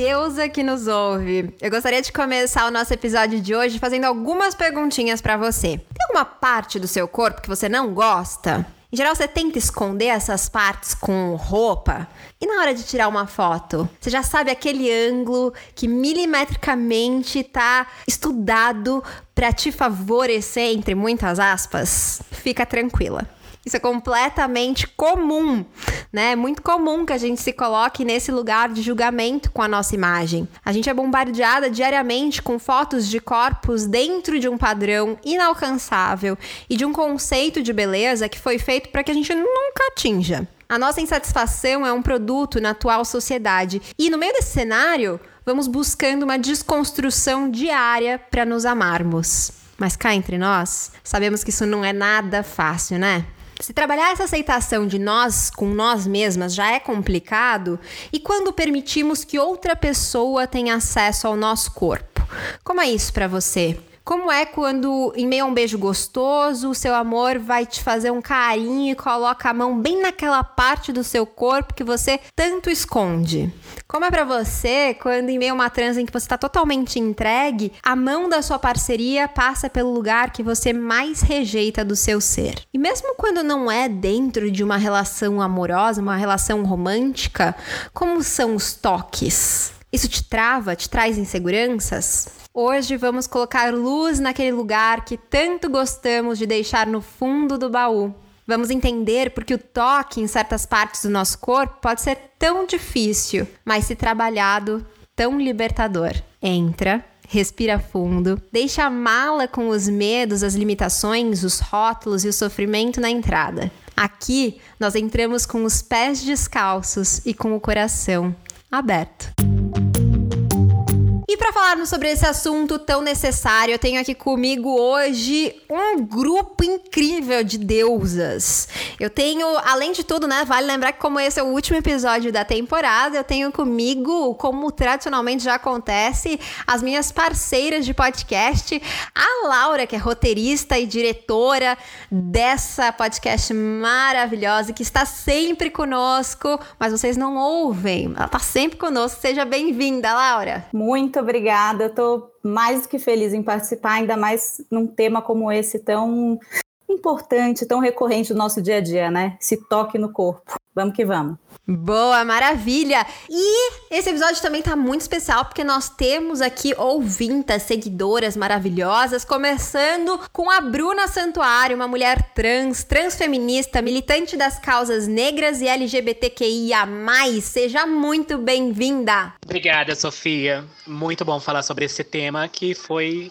Deusa que nos ouve, eu gostaria de começar o nosso episódio de hoje fazendo algumas perguntinhas para você. Tem alguma parte do seu corpo que você não gosta? Em geral, você tenta esconder essas partes com roupa. E na hora de tirar uma foto, você já sabe aquele ângulo que milimetricamente tá estudado para te favorecer, entre muitas aspas? Fica tranquila. Isso é completamente comum, né? É muito comum que a gente se coloque nesse lugar de julgamento com a nossa imagem. A gente é bombardeada diariamente com fotos de corpos dentro de um padrão inalcançável e de um conceito de beleza que foi feito para que a gente nunca atinja. A nossa insatisfação é um produto na atual sociedade. E no meio desse cenário, vamos buscando uma desconstrução diária para nos amarmos. Mas cá entre nós, sabemos que isso não é nada fácil, né? Se trabalhar essa aceitação de nós com nós mesmas já é complicado, e quando permitimos que outra pessoa tenha acesso ao nosso corpo? Como é isso para você? Como é quando, em meio a um beijo gostoso, o seu amor vai te fazer um carinho e coloca a mão bem naquela parte do seu corpo que você tanto esconde? Como é para você quando, em meio a uma transa em que você está totalmente entregue, a mão da sua parceria passa pelo lugar que você mais rejeita do seu ser? E mesmo quando não é dentro de uma relação amorosa, uma relação romântica, como são os toques? Isso te trava, te traz inseguranças? Hoje vamos colocar luz naquele lugar que tanto gostamos de deixar no fundo do baú. Vamos entender porque o toque em certas partes do nosso corpo pode ser tão difícil, mas se trabalhado, tão libertador. Entra, respira fundo, deixa a mala com os medos, as limitações, os rótulos e o sofrimento na entrada. Aqui nós entramos com os pés descalços e com o coração aberto. E para falarmos sobre esse assunto tão necessário, eu tenho aqui comigo hoje um grupo incrível de deusas. Eu tenho, além de tudo, né, vale lembrar que como esse é o último episódio da temporada, eu tenho comigo, como tradicionalmente já acontece, as minhas parceiras de podcast, a Laura, que é roteirista e diretora dessa podcast maravilhosa que está sempre conosco, mas vocês não ouvem. Ela está sempre conosco. Seja bem-vinda, Laura. Muito obrigada. Eu tô mais do que feliz em participar, ainda mais num tema como esse tão importante, tão recorrente do nosso dia a dia, né? Se toque no corpo. Vamos que vamos. Boa, maravilha! E esse episódio também tá muito especial porque nós temos aqui ouvintas, seguidoras maravilhosas, começando com a Bruna Santuário, uma mulher trans, transfeminista, militante das causas negras e LGBTQIA+. Seja muito bem-vinda! Obrigada, Sofia. Muito bom falar sobre esse tema que foi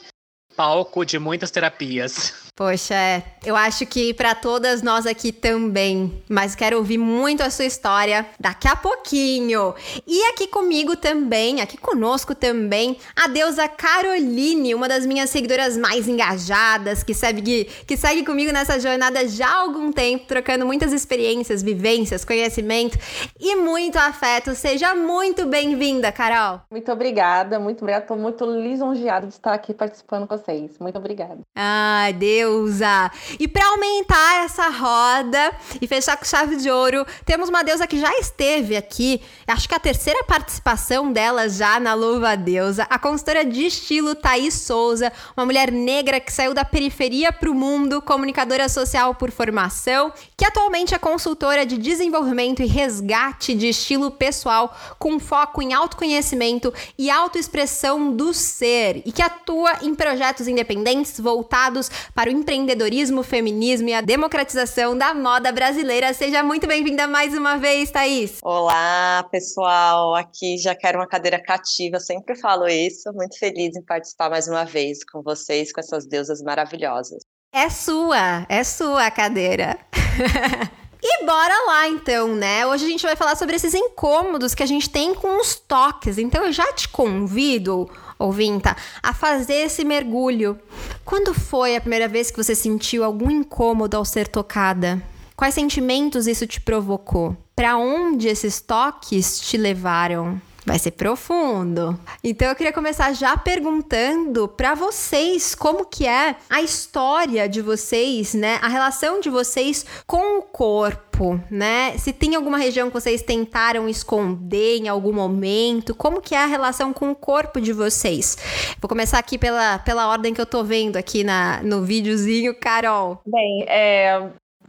palco de muitas terapias. Poxa, é. Eu acho que para todas nós aqui também. Mas quero ouvir muito a sua história daqui a pouquinho. E aqui comigo também, aqui conosco também, a deusa Caroline, uma das minhas seguidoras mais engajadas, que segue, que segue comigo nessa jornada já há algum tempo, trocando muitas experiências, vivências, conhecimento e muito afeto. Seja muito bem-vinda, Carol. Muito obrigada, muito obrigada. Estou muito lisonjeada de estar aqui participando com vocês. Muito obrigada. Ai, Deus deusa. E para aumentar essa roda e fechar com chave de ouro, temos uma deusa que já esteve aqui, acho que a terceira participação dela já na Louva Deusa, a consultora de estilo Thaís Souza, uma mulher negra que saiu da periferia para o mundo, comunicadora social por formação, que atualmente é consultora de desenvolvimento e resgate de estilo pessoal com foco em autoconhecimento e autoexpressão do ser e que atua em projetos independentes voltados para o empreendedorismo, feminismo e a democratização da moda brasileira. Seja muito bem-vinda mais uma vez, Thaís. Olá, pessoal. Aqui já quero uma cadeira cativa, sempre falo isso. Muito feliz em participar mais uma vez com vocês, com essas deusas maravilhosas. É sua, é sua a cadeira. E bora lá então, né? Hoje a gente vai falar sobre esses incômodos que a gente tem com os toques. Então eu já te convido ouvinta, a fazer esse mergulho. Quando foi a primeira vez que você sentiu algum incômodo ao ser tocada? Quais sentimentos isso te provocou? Para onde esses toques te levaram? Vai ser profundo. Então eu queria começar já perguntando para vocês como que é a história de vocês, né? A relação de vocês com o corpo, né? Se tem alguma região que vocês tentaram esconder em algum momento, como que é a relação com o corpo de vocês? Vou começar aqui pela, pela ordem que eu tô vendo aqui na, no videozinho, Carol. Bem, é,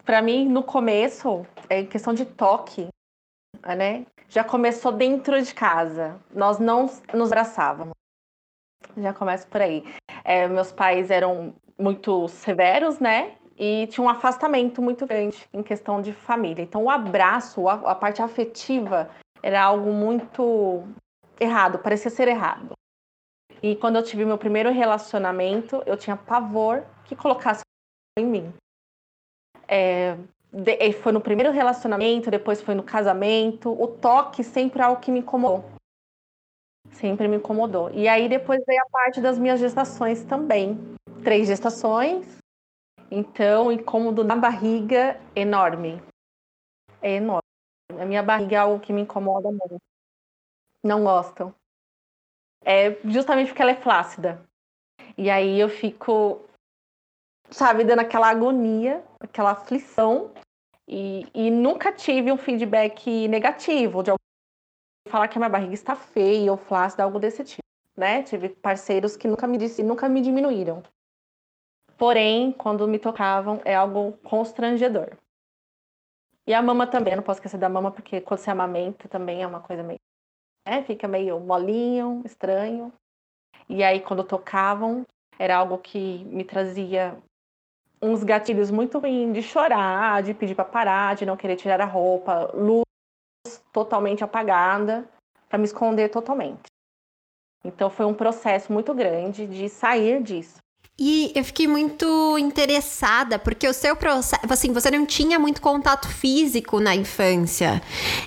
para mim, no começo, é questão de toque, né? Já começou dentro de casa. Nós não nos abraçávamos. Já começa por aí. É, meus pais eram muito severos, né? E tinha um afastamento muito grande em questão de família. Então, o abraço, a, a parte afetiva, era algo muito errado, parecia ser errado. E quando eu tive meu primeiro relacionamento, eu tinha pavor que colocasse em mim. É, de, foi no primeiro relacionamento, depois foi no casamento. O toque sempre é algo que me incomodou. Sempre me incomodou. E aí depois veio a parte das minhas gestações também. Três gestações. Então, incômodo na barriga enorme. É enorme. A minha barriga é algo que me incomoda muito. Não gostam. É justamente porque ela é flácida. E aí eu fico sabe, dando aquela agonia, aquela aflição. E, e nunca tive um feedback negativo de alguém falar que a minha barriga está feia ou flácida, algo desse tipo, né? Tive parceiros que nunca me disse, nunca me diminuíram. Porém, quando me tocavam, é algo constrangedor. E a mama também, não posso esquecer da mama, porque quando você amamenta também é uma coisa meio. É, fica meio molinho, estranho. E aí, quando tocavam, era algo que me trazia uns gatilhos muito ruins de chorar, de pedir para parar, de não querer tirar a roupa, luz totalmente apagada, para me esconder totalmente. Então foi um processo muito grande de sair disso. E eu fiquei muito interessada, porque o seu processo, assim, você não tinha muito contato físico na infância.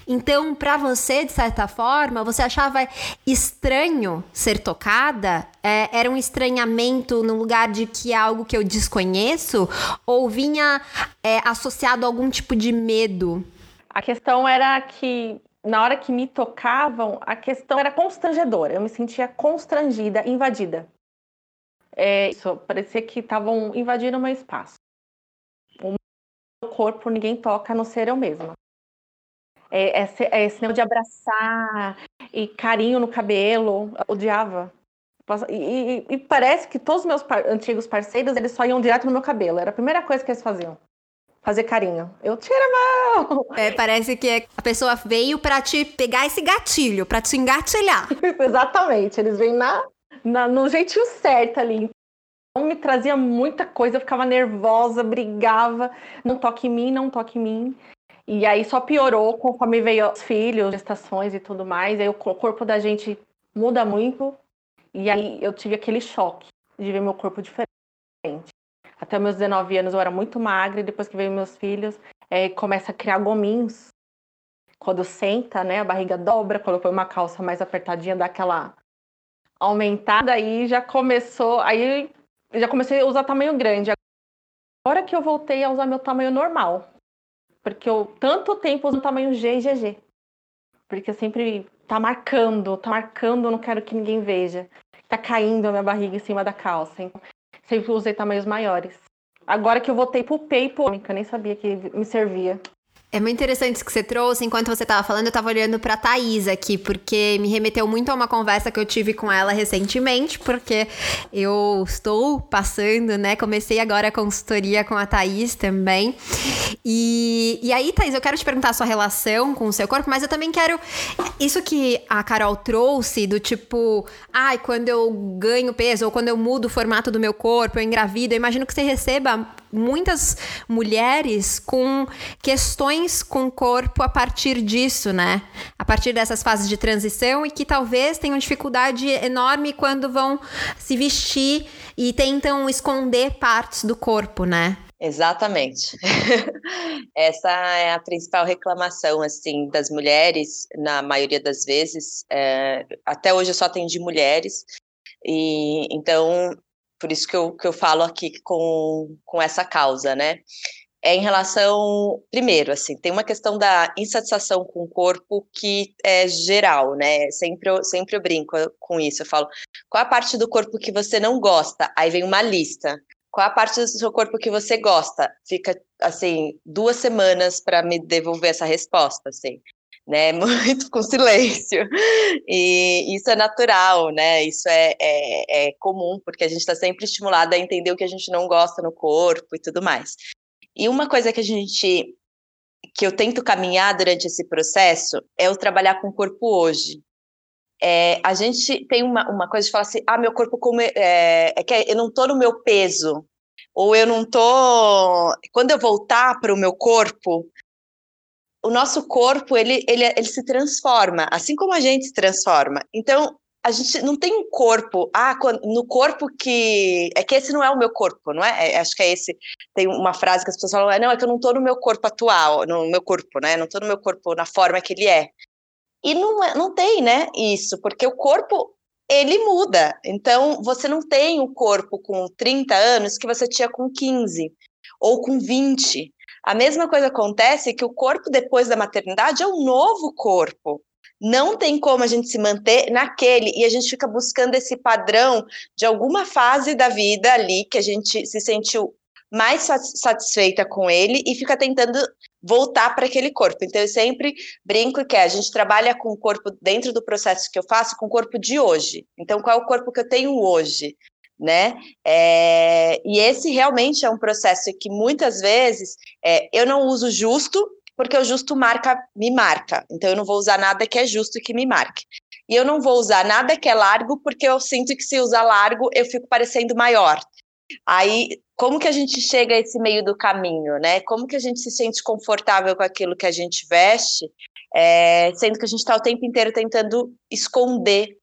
Então, para você, de certa forma, você achava estranho ser tocada? É, era um estranhamento no lugar de que é algo que eu desconheço? Ou vinha é, associado a algum tipo de medo? A questão era que na hora que me tocavam, a questão era constrangedora. Eu me sentia constrangida, invadida. É, isso, parecia que estavam invadindo o meu espaço. O meu corpo ninguém toca, a não ser eu mesma. É, é, é esse negócio de abraçar e carinho no cabelo, odiava. E, e, e, parece que todos os meus par antigos parceiros, eles só iam direto no meu cabelo. Era a primeira coisa que eles faziam. Fazer carinho. Eu tiro a mão! É, parece que a pessoa veio para te pegar esse gatilho, para te engatilhar. Exatamente. Eles vêm na, na, no jeitinho certo ali. Então me trazia muita coisa, eu ficava nervosa, brigava, não toque em mim, não toque em mim. E aí só piorou conforme veio os filhos, gestações e tudo mais. Aí o corpo da gente muda muito. E aí eu tive aquele choque de ver meu corpo diferente. Até meus 19 anos eu era muito magra e depois que veio meus filhos, é, começa a criar gominhos. Quando senta, né, a barriga dobra, quando põe uma calça mais apertadinha, dá aquela aumentada aí já começou, aí já comecei a usar tamanho grande. Agora que eu voltei a usar meu tamanho normal, porque eu tanto tempo uso tamanho G e GG. Porque sempre tá marcando, tá marcando, não quero que ninguém veja. Tá caindo a minha barriga em cima da calça. Então, sempre usei tamanhos maiores. Agora que eu voltei pro PayPal, eu nem sabia que me servia. É muito interessante isso que você trouxe. Enquanto você estava falando, eu estava olhando para Thaís aqui, porque me remeteu muito a uma conversa que eu tive com ela recentemente, porque eu estou passando, né? Comecei agora a consultoria com a Thaís também. E, e aí, Thaís, eu quero te perguntar a sua relação com o seu corpo, mas eu também quero. Isso que a Carol trouxe, do tipo, ai, quando eu ganho peso, ou quando eu mudo o formato do meu corpo, eu engravido, eu imagino que você receba muitas mulheres com questões com o corpo a partir disso, né? A partir dessas fases de transição e que talvez tenham dificuldade enorme quando vão se vestir e tentam esconder partes do corpo, né? Exatamente. Essa é a principal reclamação, assim, das mulheres, na maioria das vezes. É, até hoje eu só atendi mulheres, E então, por isso que eu, que eu falo aqui com, com essa causa, né? é em relação, primeiro, assim, tem uma questão da insatisfação com o corpo que é geral, né? Sempre eu, sempre eu brinco com isso, eu falo, qual a parte do corpo que você não gosta? Aí vem uma lista. Qual a parte do seu corpo que você gosta? Fica, assim, duas semanas para me devolver essa resposta, assim, né? Muito com silêncio. E isso é natural, né? Isso é, é, é comum, porque a gente está sempre estimulado a entender o que a gente não gosta no corpo e tudo mais. E uma coisa que a gente que eu tento caminhar durante esse processo é o trabalhar com o corpo hoje. É, a gente tem uma, uma coisa de falar assim, ah, meu corpo como é, é, é que eu não tô no meu peso, ou eu não tô. Quando eu voltar para o meu corpo, o nosso corpo ele, ele, ele se transforma, assim como a gente se transforma. Então, a gente não tem um corpo, ah, no corpo que. É que esse não é o meu corpo, não é? é acho que é esse. Tem uma frase que as pessoas falam, é, não, é que eu não estou no meu corpo atual, no meu corpo, né? Não estou no meu corpo na forma que ele é. E não, é, não tem, né, isso, porque o corpo, ele muda. Então, você não tem o corpo com 30 anos que você tinha com 15 ou com 20. A mesma coisa acontece que o corpo depois da maternidade é um novo corpo não tem como a gente se manter naquele e a gente fica buscando esse padrão de alguma fase da vida ali que a gente se sentiu mais satisfeita com ele e fica tentando voltar para aquele corpo. Então eu sempre brinco que a gente trabalha com o corpo dentro do processo que eu faço com o corpo de hoje. Então qual é o corpo que eu tenho hoje? Né? É, e esse realmente é um processo que muitas vezes é, eu não uso justo porque o justo marca me marca. Então eu não vou usar nada que é justo e que me marque. E eu não vou usar nada que é largo, porque eu sinto que se usar largo eu fico parecendo maior. Aí, como que a gente chega a esse meio do caminho, né? Como que a gente se sente confortável com aquilo que a gente veste, é, sendo que a gente está o tempo inteiro tentando esconder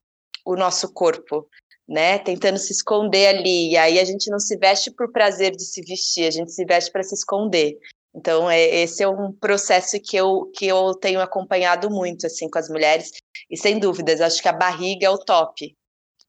o nosso corpo, né? Tentando se esconder ali. E aí a gente não se veste por prazer de se vestir, a gente se veste para se esconder. Então, é, esse é um processo que eu, que eu tenho acompanhado muito, assim, com as mulheres. E, sem dúvidas, acho que a barriga é o top,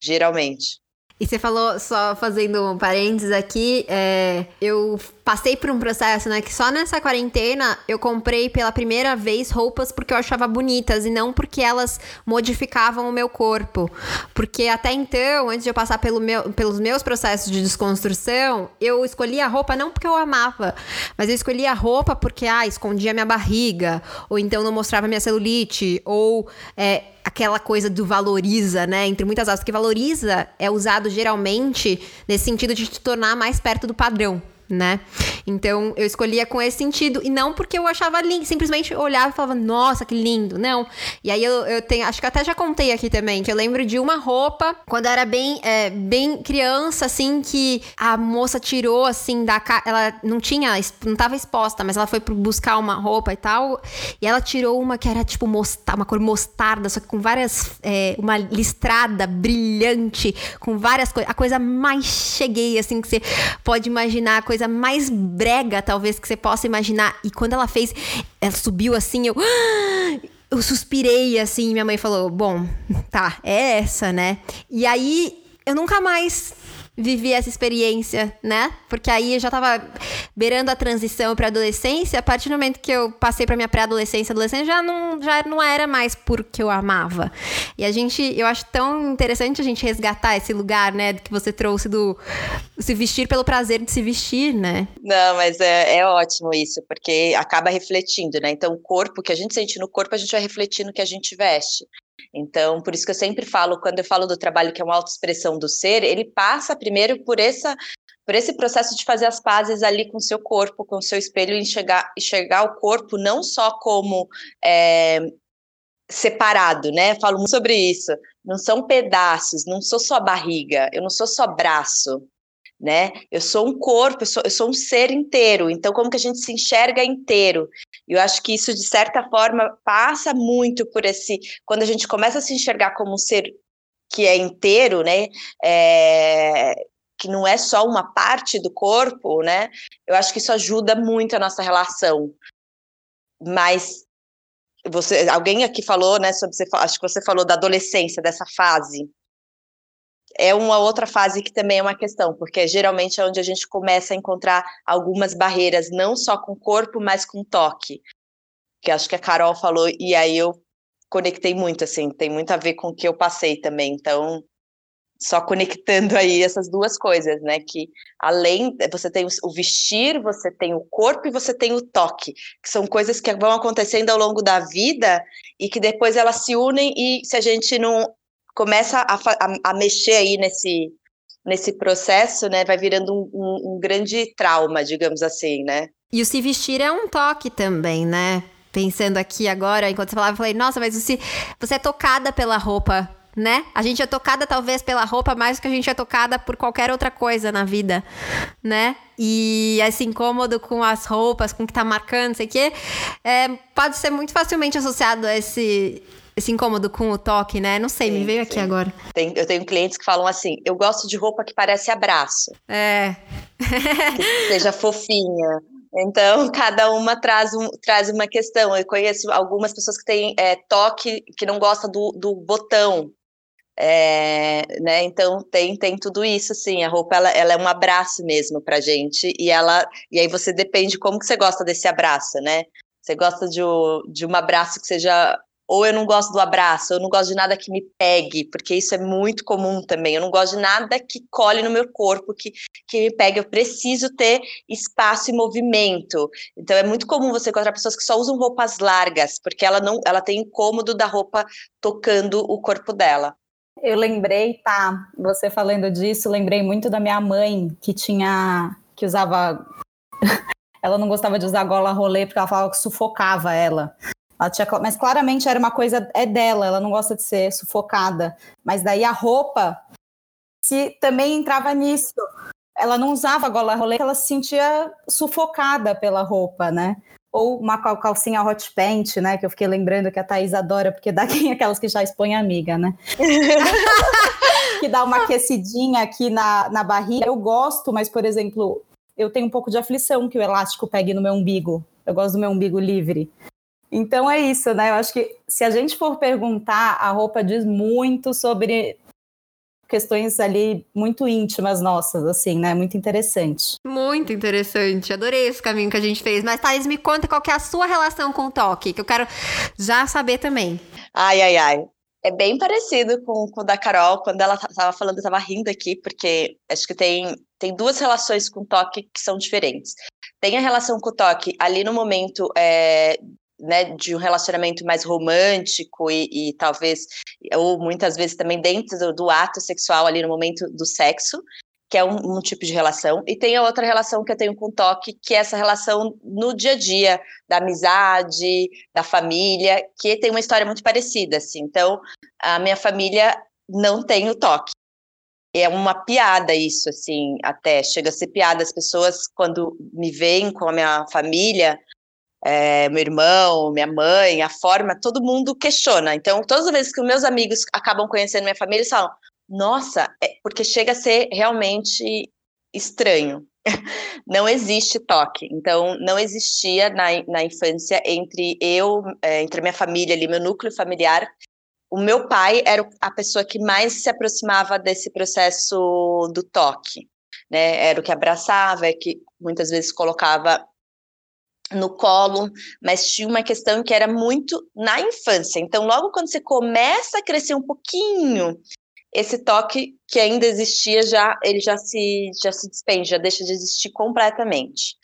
geralmente. E você falou, só fazendo um parênteses aqui, é, eu passei por um processo, né, que só nessa quarentena eu comprei pela primeira vez roupas porque eu achava bonitas e não porque elas modificavam o meu corpo. Porque até então, antes de eu passar pelo meu, pelos meus processos de desconstrução, eu escolhia a roupa não porque eu amava, mas eu escolhia a roupa porque, ah, escondia minha barriga, ou então não mostrava minha celulite, ou é, aquela coisa do valoriza, né? Entre muitas aspas, que valoriza é usado geralmente nesse sentido de te tornar mais perto do padrão né? Então eu escolhia com esse sentido e não porque eu achava lindo, simplesmente olhava e falava, nossa, que lindo, não. E aí eu, eu tenho, acho que até já contei aqui também, que eu lembro de uma roupa quando eu era bem, é, bem criança, assim, que a moça tirou, assim, da ela não tinha, não tava exposta, mas ela foi buscar uma roupa e tal, e ela tirou uma que era tipo mostarda, uma cor mostarda, só que com várias, é, uma listrada brilhante, com várias coisas, a coisa mais cheguei, assim, que você pode imaginar, a coisa coisa mais brega, talvez, que você possa imaginar. E quando ela fez, ela subiu assim, eu. Eu suspirei assim, minha mãe falou: Bom, tá, é essa, né? E aí eu nunca mais vivi essa experiência, né? Porque aí eu já tava beirando a transição para adolescência, a partir do momento que eu passei para minha pré-adolescência, adolescência, já não já não era mais porque eu amava. E a gente, eu acho tão interessante a gente resgatar esse lugar, né, que você trouxe do se vestir pelo prazer de se vestir, né? Não, mas é, é ótimo isso, porque acaba refletindo, né? Então, o corpo, que a gente sente no corpo, a gente vai refletir no que a gente veste. Então, por isso que eu sempre falo, quando eu falo do trabalho que é uma autoexpressão do ser, ele passa primeiro por essa por esse processo de fazer as pazes ali com o seu corpo, com o seu espelho, enxergar, enxergar o corpo não só como é, separado, né? Falo muito sobre isso. Não são pedaços, não sou só barriga, eu não sou só braço, né? Eu sou um corpo, eu sou, eu sou um ser inteiro. Então, como que a gente se enxerga inteiro? Eu acho que isso, de certa forma, passa muito por esse. Quando a gente começa a se enxergar como um ser que é inteiro, né? É, que não é só uma parte do corpo, né? Eu acho que isso ajuda muito a nossa relação. Mas você, alguém aqui falou, né? Sobre você, acho que você falou da adolescência, dessa fase é uma outra fase que também é uma questão, porque geralmente é onde a gente começa a encontrar algumas barreiras, não só com o corpo, mas com o toque. Que acho que a Carol falou, e aí eu conectei muito, assim, tem muito a ver com o que eu passei também. Então, só conectando aí essas duas coisas, né? Que além você tem o vestir, você tem o corpo e você tem o toque, que são coisas que vão acontecendo ao longo da vida e que depois elas se unem e se a gente não começa a, a, a mexer aí nesse nesse processo, né, vai virando um, um, um grande trauma, digamos assim, né? E o se vestir é um toque também, né? Pensando aqui agora, enquanto você falava, eu falei, nossa, mas você, você é tocada pela roupa né? A gente é tocada talvez pela roupa mais do que a gente é tocada por qualquer outra coisa na vida, né? E esse incômodo com as roupas, com o que tá marcando, sei o quê, é, pode ser muito facilmente associado a esse, esse incômodo com o toque, né? Não sei, sim, me veio sim. aqui agora. Tem, eu tenho clientes que falam assim: eu gosto de roupa que parece abraço. É. que seja fofinha. Então, cada uma traz, um, traz uma questão. Eu conheço algumas pessoas que têm é, toque, que não gostam do, do botão, é, né, então tem, tem tudo isso, sim. A roupa ela, ela é um abraço mesmo pra gente. E ela e aí você depende como que você gosta desse abraço, né? Você gosta de, de um abraço que seja. Ou eu não gosto do abraço, eu não gosto de nada que me pegue, porque isso é muito comum também. Eu não gosto de nada que cole no meu corpo, que, que me pegue. Eu preciso ter espaço e movimento. Então é muito comum você encontrar pessoas que só usam roupas largas, porque ela não, ela tem incômodo da roupa tocando o corpo dela. Eu lembrei, tá, você falando disso, lembrei muito da minha mãe, que tinha, que usava, ela não gostava de usar gola rolê, porque ela falava que sufocava ela. Ela tinha, mas claramente era uma coisa, é dela, ela não gosta de ser sufocada. Mas daí a roupa se também entrava nisso. Ela não usava gola rolê, ela se sentia sufocada pela roupa, né? ou uma calcinha hot pant, né? Que eu fiquei lembrando que a Thaís adora, porque dá quem aquelas que já expõem a amiga, né? que dá uma aquecidinha aqui na, na barriga. Eu gosto, mas, por exemplo, eu tenho um pouco de aflição que o elástico pegue no meu umbigo. Eu gosto do meu umbigo livre. Então é isso, né? Eu acho que se a gente for perguntar, a roupa diz muito sobre questões ali muito íntimas nossas, assim, né? Muito interessante. Muito interessante. Adorei esse caminho que a gente fez. Mas, Thaís, me conta qual é a sua relação com o toque, que eu quero já saber também. Ai, ai, ai. É bem parecido com, com o da Carol, quando ela estava falando, eu estava rindo aqui, porque acho que tem, tem duas relações com o toque que são diferentes. Tem a relação com o toque ali no momento é, né, de um relacionamento mais romântico e, e, talvez, ou muitas vezes também dentro do, do, ato sexual ali no momento do sexo, que é um, um, tipo de relação, e tem a outra relação que eu tenho com o toque, que é essa relação no dia a dia, da amizade, da família, que tem uma história muito parecida, assim. Então, a minha família não tem o toque. É uma piada isso, assim, até chega a ser piada. As pessoas, quando me veem com a minha família, é, meu irmão, minha mãe, a forma, todo mundo questiona. Então, todas as vezes que meus amigos acabam conhecendo minha família, eles falam: nossa, é porque chega a ser realmente estranho. não existe toque. Então, não existia na, na infância entre eu, é, entre minha família ali, meu núcleo familiar. O meu pai era a pessoa que mais se aproximava desse processo do toque. Né? Era o que abraçava, é que muitas vezes colocava no colo, mas tinha uma questão que era muito na infância. Então, logo quando você começa a crescer um pouquinho, esse toque que ainda existia já ele já se já se despende, já deixa de existir completamente.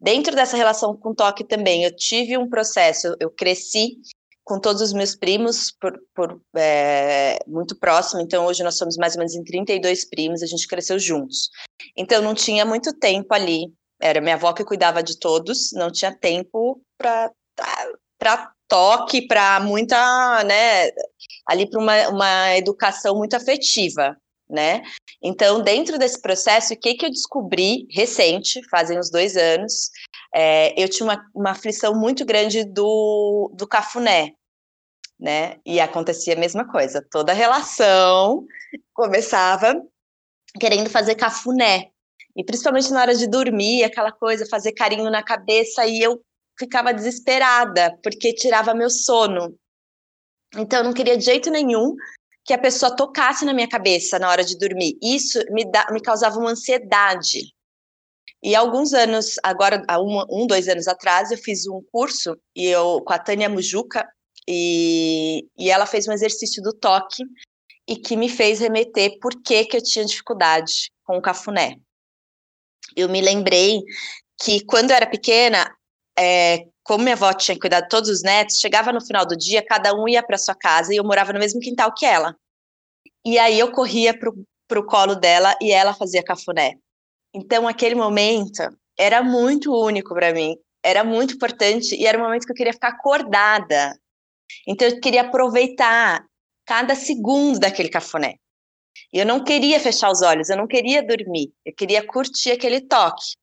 Dentro dessa relação com toque também, eu tive um processo, eu cresci com todos os meus primos por, por é, muito próximo, então hoje nós somos mais ou menos em 32 primos, a gente cresceu juntos. Então não tinha muito tempo ali era minha avó que cuidava de todos, não tinha tempo para toque, para muita, né, ali para uma, uma educação muito afetiva, né? Então, dentro desse processo, o que, que eu descobri recente, fazem uns dois anos, é, eu tinha uma, uma aflição muito grande do, do cafuné, né? E acontecia a mesma coisa, toda relação começava querendo fazer cafuné, e principalmente na hora de dormir, aquela coisa, fazer carinho na cabeça, e eu ficava desesperada, porque tirava meu sono. Então, eu não queria de jeito nenhum que a pessoa tocasse na minha cabeça na hora de dormir. Isso me, dá, me causava uma ansiedade. E alguns anos, agora, um, um, dois anos atrás, eu fiz um curso e eu, com a Tânia Mujuca, e, e ela fez um exercício do toque e que me fez remeter por que, que eu tinha dificuldade com o cafuné. Eu me lembrei que quando eu era pequena, é, como minha avó tinha cuidado de todos os netos, chegava no final do dia, cada um ia para sua casa e eu morava no mesmo quintal que ela. E aí eu corria para o colo dela e ela fazia cafuné. Então, aquele momento era muito único para mim, era muito importante e era um momento que eu queria ficar acordada. Então, eu queria aproveitar cada segundo daquele cafuné. E eu não queria fechar os olhos, eu não queria dormir, eu queria curtir aquele toque.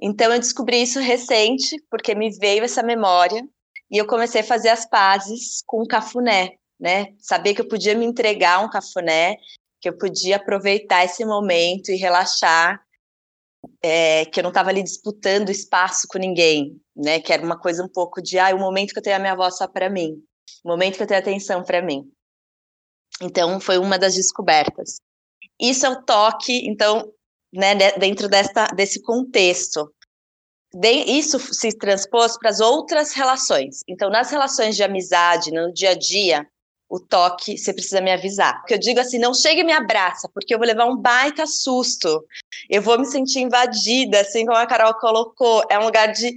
Então eu descobri isso recente, porque me veio essa memória e eu comecei a fazer as pazes com o cafuné, né? Saber que eu podia me entregar um cafuné, que eu podia aproveitar esse momento e relaxar, é, que eu não estava ali disputando espaço com ninguém, né? Que era uma coisa um pouco de, ah, o momento que eu tenho a minha voz só para mim, o momento que eu tenho atenção para mim. Então, foi uma das descobertas. Isso é o toque, então, né, dentro desta, desse contexto. De, isso se transpôs para as outras relações. Então, nas relações de amizade, no dia a dia, o toque, você precisa me avisar. Porque eu digo assim, não chega e me abraça, porque eu vou levar um baita susto. Eu vou me sentir invadida, assim como a Carol colocou. É um lugar de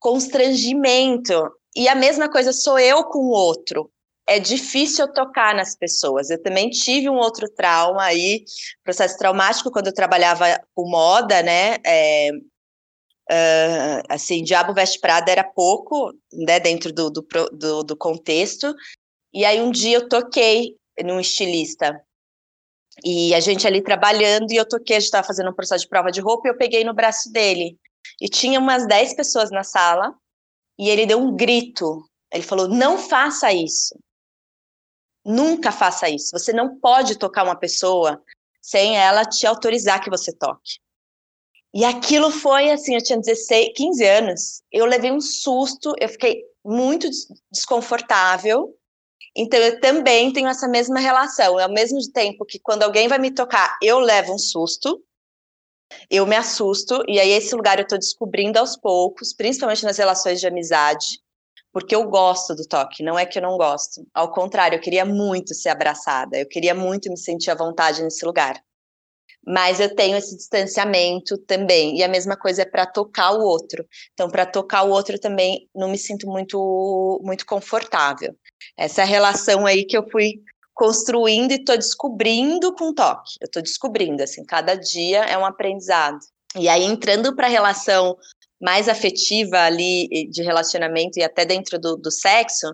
constrangimento. E a mesma coisa sou eu com o outro é difícil tocar nas pessoas. Eu também tive um outro trauma aí, processo traumático, quando eu trabalhava com moda, né? É, uh, assim, Diabo Veste Prada era pouco, né, dentro do, do, do, do contexto. E aí um dia eu toquei num estilista. E a gente ali trabalhando, e eu toquei, a gente estava fazendo um processo de prova de roupa, e eu peguei no braço dele. E tinha umas 10 pessoas na sala, e ele deu um grito. Ele falou: Não faça isso. Nunca faça isso. Você não pode tocar uma pessoa sem ela te autorizar que você toque. E aquilo foi assim, eu tinha 16, 15 anos, eu levei um susto, eu fiquei muito desconfortável. Então eu também tenho essa mesma relação, ao mesmo tempo que quando alguém vai me tocar, eu levo um susto, eu me assusto, e aí esse lugar eu estou descobrindo aos poucos, principalmente nas relações de amizade, porque eu gosto do toque, não é que eu não gosto. Ao contrário, eu queria muito ser abraçada, eu queria muito me sentir à vontade nesse lugar. Mas eu tenho esse distanciamento também, e a mesma coisa é para tocar o outro. Então, para tocar o outro também não me sinto muito muito confortável. Essa relação aí que eu fui construindo e estou descobrindo com toque. Eu estou descobrindo, assim, cada dia é um aprendizado. E aí, entrando para a relação mais afetiva ali de relacionamento e até dentro do, do sexo,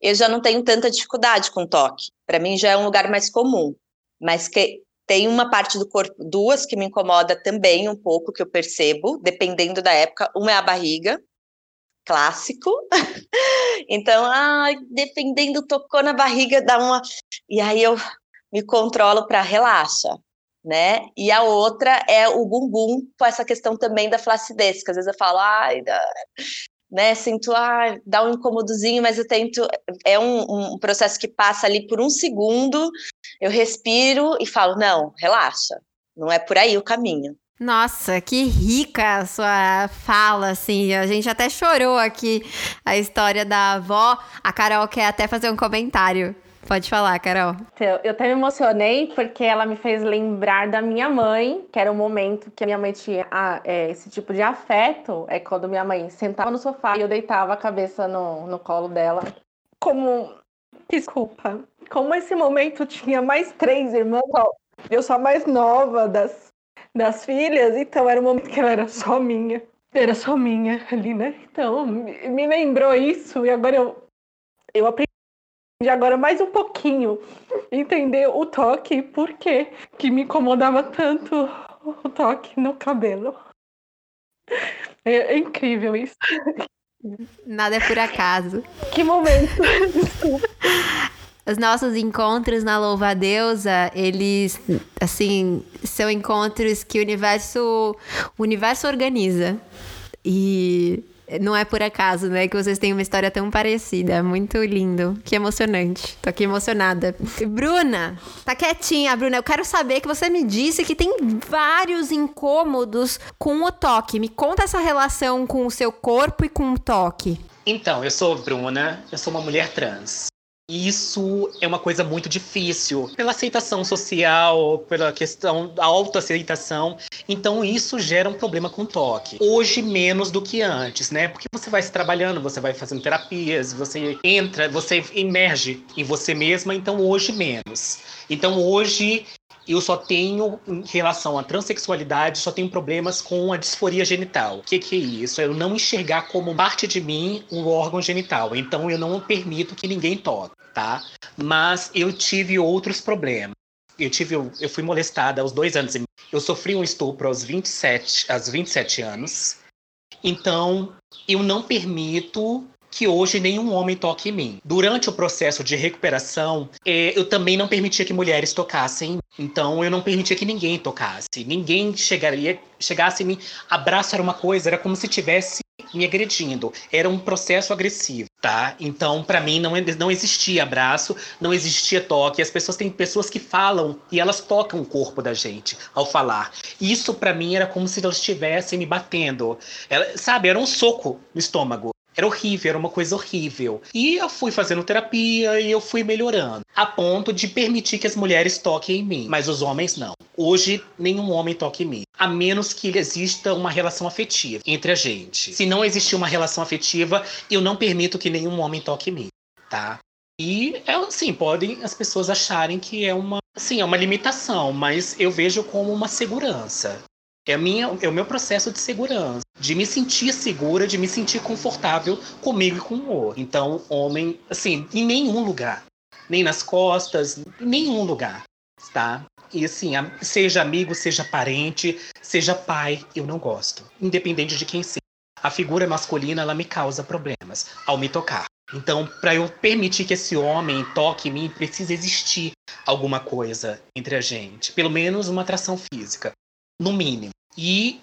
eu já não tenho tanta dificuldade com toque. Para mim já é um lugar mais comum, mas que tem uma parte do corpo, duas que me incomoda também um pouco que eu percebo, dependendo da época. Uma é a barriga, clássico. então, ai, dependendo tocou na barriga dá uma e aí eu me controlo para relaxa né? E a outra é o bumbum, com essa questão também da flacidez, que às vezes eu falo, ai, né, sinto, ai, dá um incomodozinho, mas eu tento, é um, um processo que passa ali por um segundo, eu respiro e falo, não, relaxa, não é por aí o caminho. Nossa, que rica a sua fala, assim. A gente até chorou aqui a história da avó. A Carol quer até fazer um comentário. Pode falar, Carol. Então, eu até me emocionei porque ela me fez lembrar da minha mãe, que era um momento que a minha mãe tinha ah, é, esse tipo de afeto. É quando minha mãe sentava no sofá e eu deitava a cabeça no, no colo dela. Como. Desculpa. Como esse momento tinha mais três irmãs, eu sou a mais nova das, das filhas, então era um momento que ela era só minha. Era só minha ali, né? Então, me lembrou isso e agora eu, eu aprendi de agora mais um pouquinho entender o toque, por que que me incomodava tanto o toque no cabelo. É, é incrível isso. Nada é por acaso. Que momento. Desculpa. Os nossos encontros na Louva Deusa, eles, assim, são encontros que o universo, o universo organiza. E não é por acaso, né, que vocês têm uma história tão parecida. Muito lindo. Que emocionante. Tô aqui emocionada. Bruna, tá quietinha, Bruna. Eu quero saber que você me disse que tem vários incômodos com o toque. Me conta essa relação com o seu corpo e com o toque. Então, eu sou Bruna, eu sou uma mulher trans. Isso é uma coisa muito difícil pela aceitação social, pela questão da autoaceitação. Então isso gera um problema com toque. Hoje menos do que antes, né? Porque você vai se trabalhando, você vai fazendo terapias, você entra, você emerge em você mesma, então hoje menos. Então hoje eu só tenho, em relação à transexualidade, só tenho problemas com a disforia genital. O que, que é isso? É eu não enxergar como parte de mim um órgão genital. Então eu não permito que ninguém toque, tá? Mas eu tive outros problemas. Eu tive, eu fui molestada aos dois anos. Eu sofri um estupro aos 27, aos 27 anos. Então, eu não permito que hoje nenhum homem toque em mim. Durante o processo de recuperação, é, eu também não permitia que mulheres tocassem. Então eu não permitia que ninguém tocasse. Ninguém chegaria, chegasse em mim. Abraço era uma coisa, era como se tivesse me agredindo. Era um processo agressivo, tá? Então, para mim, não, não existia abraço, não existia toque. As pessoas têm pessoas que falam e elas tocam o corpo da gente ao falar. Isso, para mim, era como se elas estivessem me batendo. Ela, sabe, era um soco no estômago. Era horrível, era uma coisa horrível. E eu fui fazendo terapia e eu fui melhorando. A ponto de permitir que as mulheres toquem em mim, mas os homens não. Hoje, nenhum homem toca em mim. A menos que exista uma relação afetiva entre a gente. Se não existir uma relação afetiva, eu não permito que nenhum homem toque em mim, tá? E, é, assim, podem as pessoas acharem que é uma, assim, é uma limitação, mas eu vejo como uma segurança. É, minha, é o meu processo de segurança, de me sentir segura, de me sentir confortável comigo e com o outro. Então, homem, assim, em nenhum lugar, nem nas costas, em nenhum lugar, tá? E assim, seja amigo, seja parente, seja pai, eu não gosto, independente de quem seja. A figura masculina, ela me causa problemas ao me tocar. Então, para eu permitir que esse homem toque em mim, precisa existir alguma coisa entre a gente, pelo menos uma atração física no mínimo. E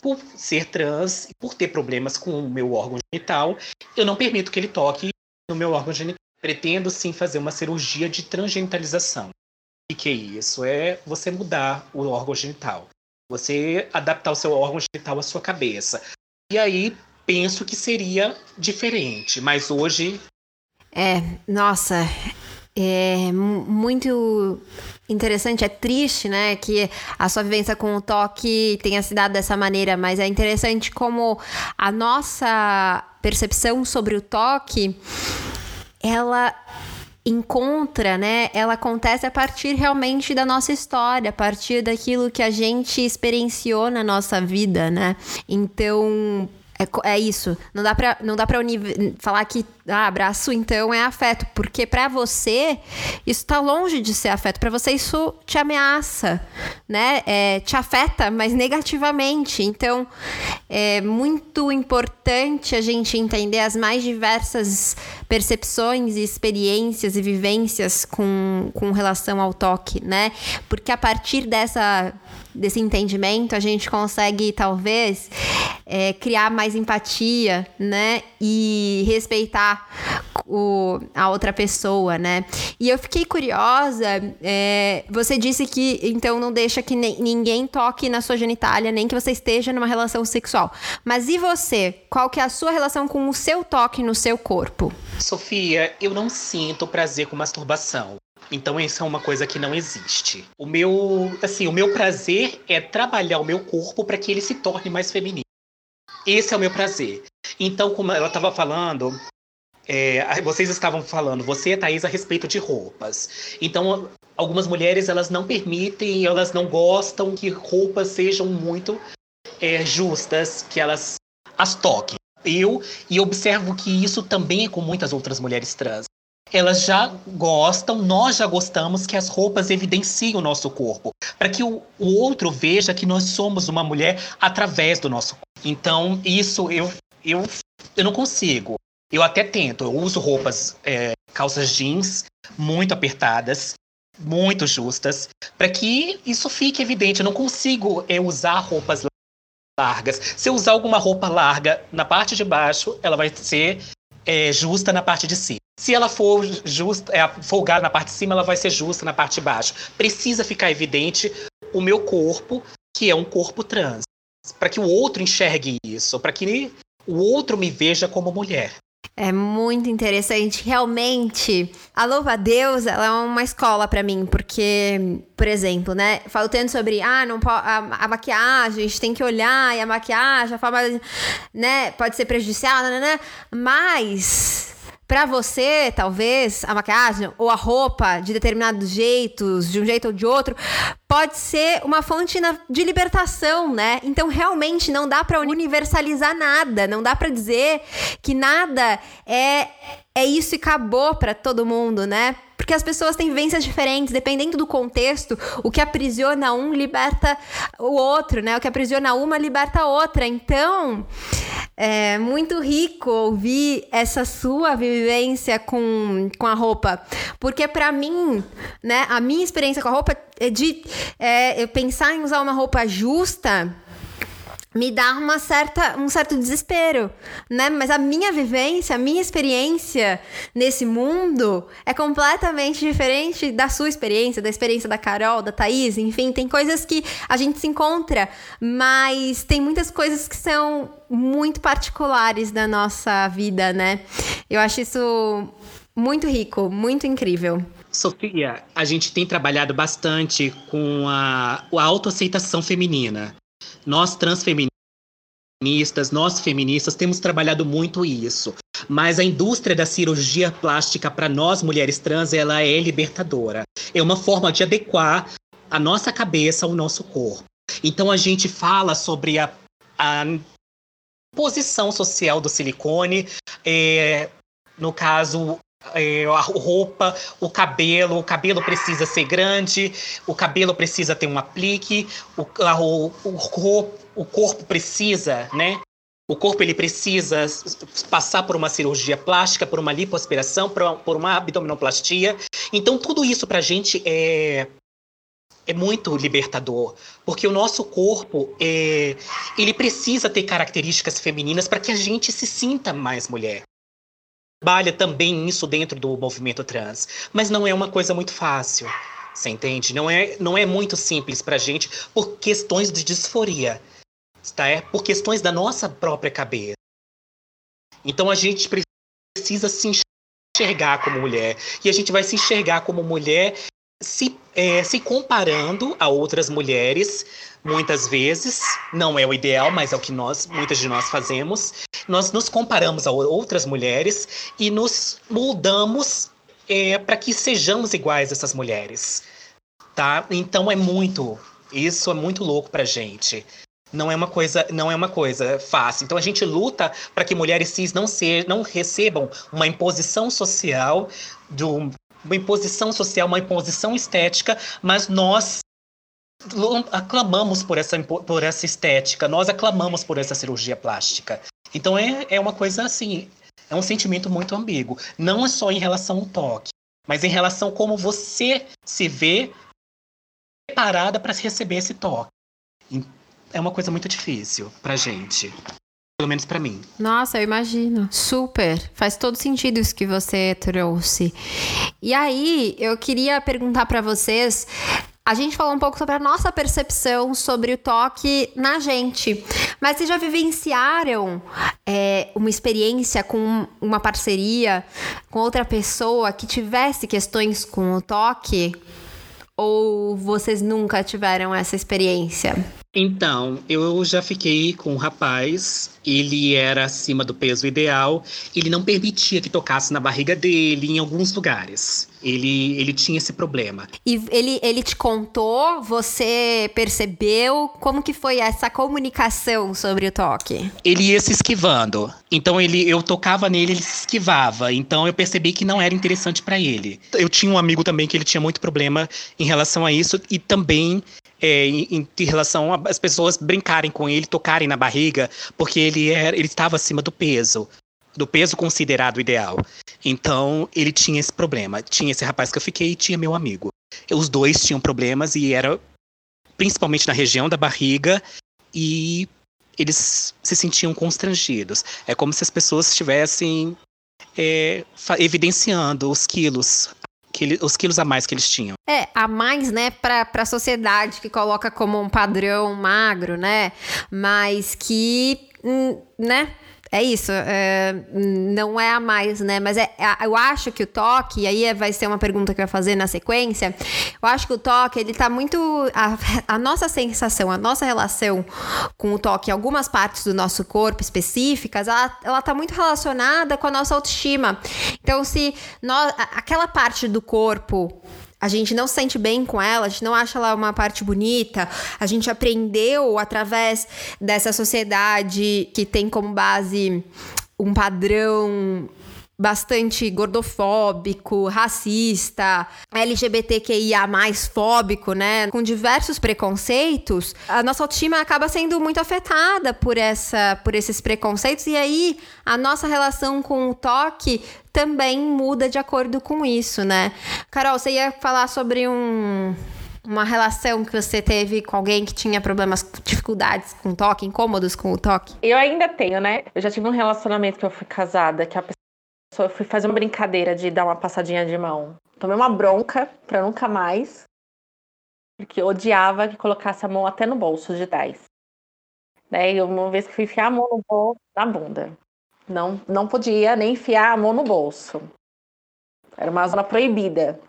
por ser trans, por ter problemas com o meu órgão genital, eu não permito que ele toque no meu órgão genital. Pretendo sim fazer uma cirurgia de transgenitalização. O que é isso? É você mudar o órgão genital. Você adaptar o seu órgão genital à sua cabeça. E aí penso que seria diferente, mas hoje. É, nossa, é muito interessante, é triste, né, que a sua vivência com o toque tenha se dado dessa maneira, mas é interessante como a nossa percepção sobre o toque ela encontra, né? Ela acontece a partir realmente da nossa história, a partir daquilo que a gente experienciou na nossa vida, né? Então, é, é isso. Não dá pra, não dá pra falar que ah, abraço então é afeto, porque para você isso tá longe de ser afeto. Para você isso te ameaça, né? É, te afeta, mas negativamente. Então é muito importante a gente entender as mais diversas percepções e experiências e vivências com, com relação ao toque, né? Porque a partir dessa desse entendimento, a gente consegue talvez é, criar mais empatia, né? E respeitar o, a outra pessoa, né? E eu fiquei curiosa. É, você disse que então não deixa que ninguém toque na sua genitália, nem que você esteja numa relação sexual. Mas e você? Qual que é a sua relação com o seu toque no seu corpo? Sofia, eu não sinto prazer com masturbação. Então isso é uma coisa que não existe. O meu, assim, o meu prazer é trabalhar o meu corpo para que ele se torne mais feminino. Esse é o meu prazer. Então, como ela estava falando, é, vocês estavam falando, você, Thaís, a respeito de roupas. Então, algumas mulheres elas não permitem, elas não gostam que roupas sejam muito é, justas, que elas as toquem. Eu e observo que isso também é com muitas outras mulheres trans elas já gostam, nós já gostamos que as roupas evidenciem o nosso corpo, para que o, o, outro veja que nós somos uma mulher através do nosso corpo. Então, isso eu, eu, eu não consigo. Eu até tento, eu uso roupas, é, calças jeans muito apertadas, muito justas, para que isso fique evidente. Eu não consigo é, usar roupas largas. Se eu usar alguma roupa larga na parte de baixo, ela vai ser é, justa na parte de cima. Se ela for justa, é, folgada na parte de cima, ela vai ser justa na parte de baixo. Precisa ficar evidente o meu corpo, que é um corpo trans, para que o outro enxergue isso, para que o outro me veja como mulher. É muito interessante. Realmente, a Louva a Deus, ela é uma escola para mim, porque, por exemplo, né, falo tanto sobre, ah, não a, a, maquiagem, a gente tem que olhar, e a maquiagem, a forma, né, pode ser prejudicial, né mas para você, talvez, a maquiagem ou a roupa de determinados jeitos, de um jeito ou de outro, pode ser uma fonte de libertação, né? Então, realmente não dá para universalizar nada, não dá para dizer que nada é é isso e acabou para todo mundo, né? Porque as pessoas têm vivências diferentes, dependendo do contexto, o que aprisiona um liberta o outro, né? O que aprisiona uma liberta a outra. Então, é muito rico ouvir essa sua vivência com, com a roupa. Porque para mim, né, a minha experiência com a roupa é de é, eu pensar em usar uma roupa justa me dá uma certa, um certo desespero, né? Mas a minha vivência, a minha experiência nesse mundo é completamente diferente da sua experiência, da experiência da Carol, da Thaís, enfim, tem coisas que a gente se encontra, mas tem muitas coisas que são muito particulares da nossa vida, né? Eu acho isso muito rico, muito incrível. Sofia, a gente tem trabalhado bastante com a, a autoaceitação feminina. Nós transfeministas, nós feministas temos trabalhado muito isso. Mas a indústria da cirurgia plástica para nós mulheres trans, ela é libertadora. É uma forma de adequar a nossa cabeça ao nosso corpo. Então a gente fala sobre a, a posição social do silicone, é, no caso a roupa, o cabelo, o cabelo precisa ser grande, o cabelo precisa ter um aplique, o, o, o, o corpo precisa, né? O corpo ele precisa passar por uma cirurgia plástica, por uma lipoaspiração, por, por uma abdominoplastia. Então tudo isso para a gente é é muito libertador, porque o nosso corpo é, ele precisa ter características femininas para que a gente se sinta mais mulher trabalha também isso dentro do movimento trans, mas não é uma coisa muito fácil. Você entende? Não é, não é muito simples pra gente por questões de disforia, tá? É por questões da nossa própria cabeça. Então a gente precisa se enxergar como mulher e a gente vai se enxergar como mulher se, é, se comparando a outras mulheres muitas vezes, não é o ideal, mas é o que nós, muitas de nós fazemos. Nós nos comparamos a outras mulheres e nos moldamos é, para que sejamos iguais a essas mulheres, tá? Então é muito, isso é muito louco pra gente. Não é uma coisa, não é uma coisa fácil. Então a gente luta para que mulheres cis não ser, não recebam uma imposição social do uma imposição social, uma imposição estética, mas nós aclamamos por essa, por essa estética, nós aclamamos por essa cirurgia plástica. Então é, é uma coisa assim, é um sentimento muito ambíguo. Não é só em relação ao toque, mas em relação a como você se vê preparada para receber esse toque. É uma coisa muito difícil pra gente. Pelo menos para mim. Nossa, eu imagino. Super. Faz todo sentido isso que você trouxe. E aí, eu queria perguntar para vocês a gente falou um pouco sobre a nossa percepção sobre o toque na gente. Mas vocês já vivenciaram é, uma experiência com uma parceria com outra pessoa que tivesse questões com o toque? Ou vocês nunca tiveram essa experiência? Então, eu já fiquei com um rapaz, ele era acima do peso ideal, ele não permitia que tocasse na barriga dele em alguns lugares. Ele, ele tinha esse problema. E ele, ele te contou, você percebeu como que foi essa comunicação sobre o toque? Ele ia se esquivando. Então ele, eu tocava nele, ele se esquivava. Então eu percebi que não era interessante para ele. Eu tinha um amigo também que ele tinha muito problema em relação a isso e também é, em, em, relação às pessoas brincarem com ele, tocarem na barriga, porque ele era, ele estava acima do peso, do peso considerado ideal. Então ele tinha esse problema. Tinha esse rapaz que eu fiquei e tinha meu amigo. Os dois tinham problemas e era principalmente na região da barriga e eles se sentiam constrangidos. É como se as pessoas estivessem é, evidenciando os quilos, que os quilos a mais que eles tinham. É, a mais, né, para a sociedade que coloca como um padrão magro, né? Mas que, hum, né? É isso, é, não é a mais, né? Mas é, eu acho que o toque, e aí vai ser uma pergunta que eu vou fazer na sequência. Eu acho que o toque, ele tá muito. A, a nossa sensação, a nossa relação com o toque em algumas partes do nosso corpo específicas, ela, ela tá muito relacionada com a nossa autoestima. Então, se nós, aquela parte do corpo a gente não se sente bem com ela, a gente não acha ela uma parte bonita, a gente aprendeu através dessa sociedade que tem como base um padrão bastante gordofóbico, racista, LGBTQIA mais fóbico, né? Com diversos preconceitos, a nossa autoestima acaba sendo muito afetada por essa por esses preconceitos e aí a nossa relação com o toque também muda de acordo com isso, né? Carol, você ia falar sobre um uma relação que você teve com alguém que tinha problemas, dificuldades com toque, incômodos com o toque? Eu ainda tenho, né? Eu já tive um relacionamento que eu fui casada, que a só fui fazer uma brincadeira de dar uma passadinha de mão. Tomei uma bronca pra nunca mais. Porque odiava que colocasse a mão até no bolso de 10. Né? E uma vez que fui enfiar a mão no bolso, na bunda. Não, não podia nem enfiar a mão no bolso. Era uma zona proibida.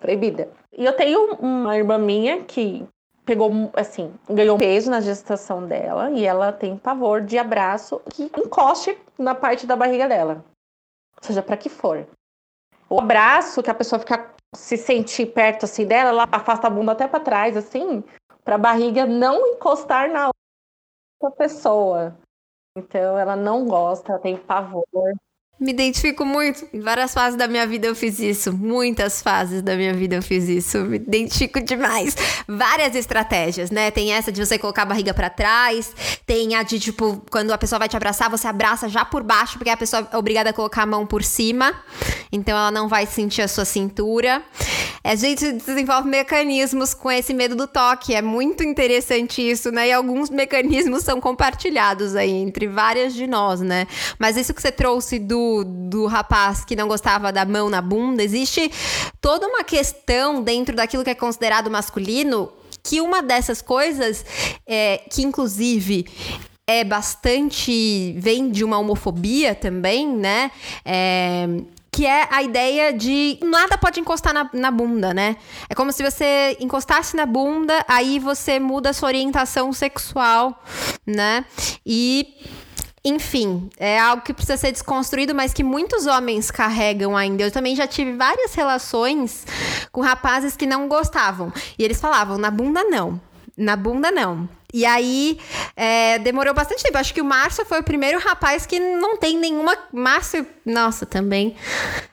Proibida. E eu tenho uma irmã minha que pegou, assim, ganhou peso na gestação dela e ela tem pavor de abraço que encoste na parte da barriga dela seja para que for. O abraço que a pessoa fica se sentir perto assim dela, ela afasta a bunda até para trás assim, para a barriga não encostar na outra pessoa. Então ela não gosta, ela tem pavor. Me identifico muito. Em várias fases da minha vida eu fiz isso. Muitas fases da minha vida eu fiz isso. Me identifico demais. Várias estratégias, né? Tem essa de você colocar a barriga para trás. Tem a de, tipo, quando a pessoa vai te abraçar, você abraça já por baixo, porque a pessoa é obrigada a colocar a mão por cima. Então ela não vai sentir a sua cintura. A gente desenvolve mecanismos com esse medo do toque. É muito interessante isso, né? E alguns mecanismos são compartilhados aí entre várias de nós, né? Mas isso que você trouxe do do, rapaz que não gostava da mão na bunda, existe toda uma questão dentro daquilo que é considerado masculino que uma dessas coisas, é, que inclusive é bastante. vem de uma homofobia também, né? É, que é a ideia de nada pode encostar na, na, bunda, né? É como se você encostasse na bunda, aí você muda a sua orientação sexual, né? E enfim, é algo que precisa ser desconstruído, mas que muitos homens carregam ainda. Eu também já tive várias relações com rapazes que não gostavam. E eles falavam: na bunda não, na bunda não. E aí, é, demorou bastante tempo. Acho que o Márcio foi o primeiro rapaz que não tem nenhuma. Márcio, nossa, também.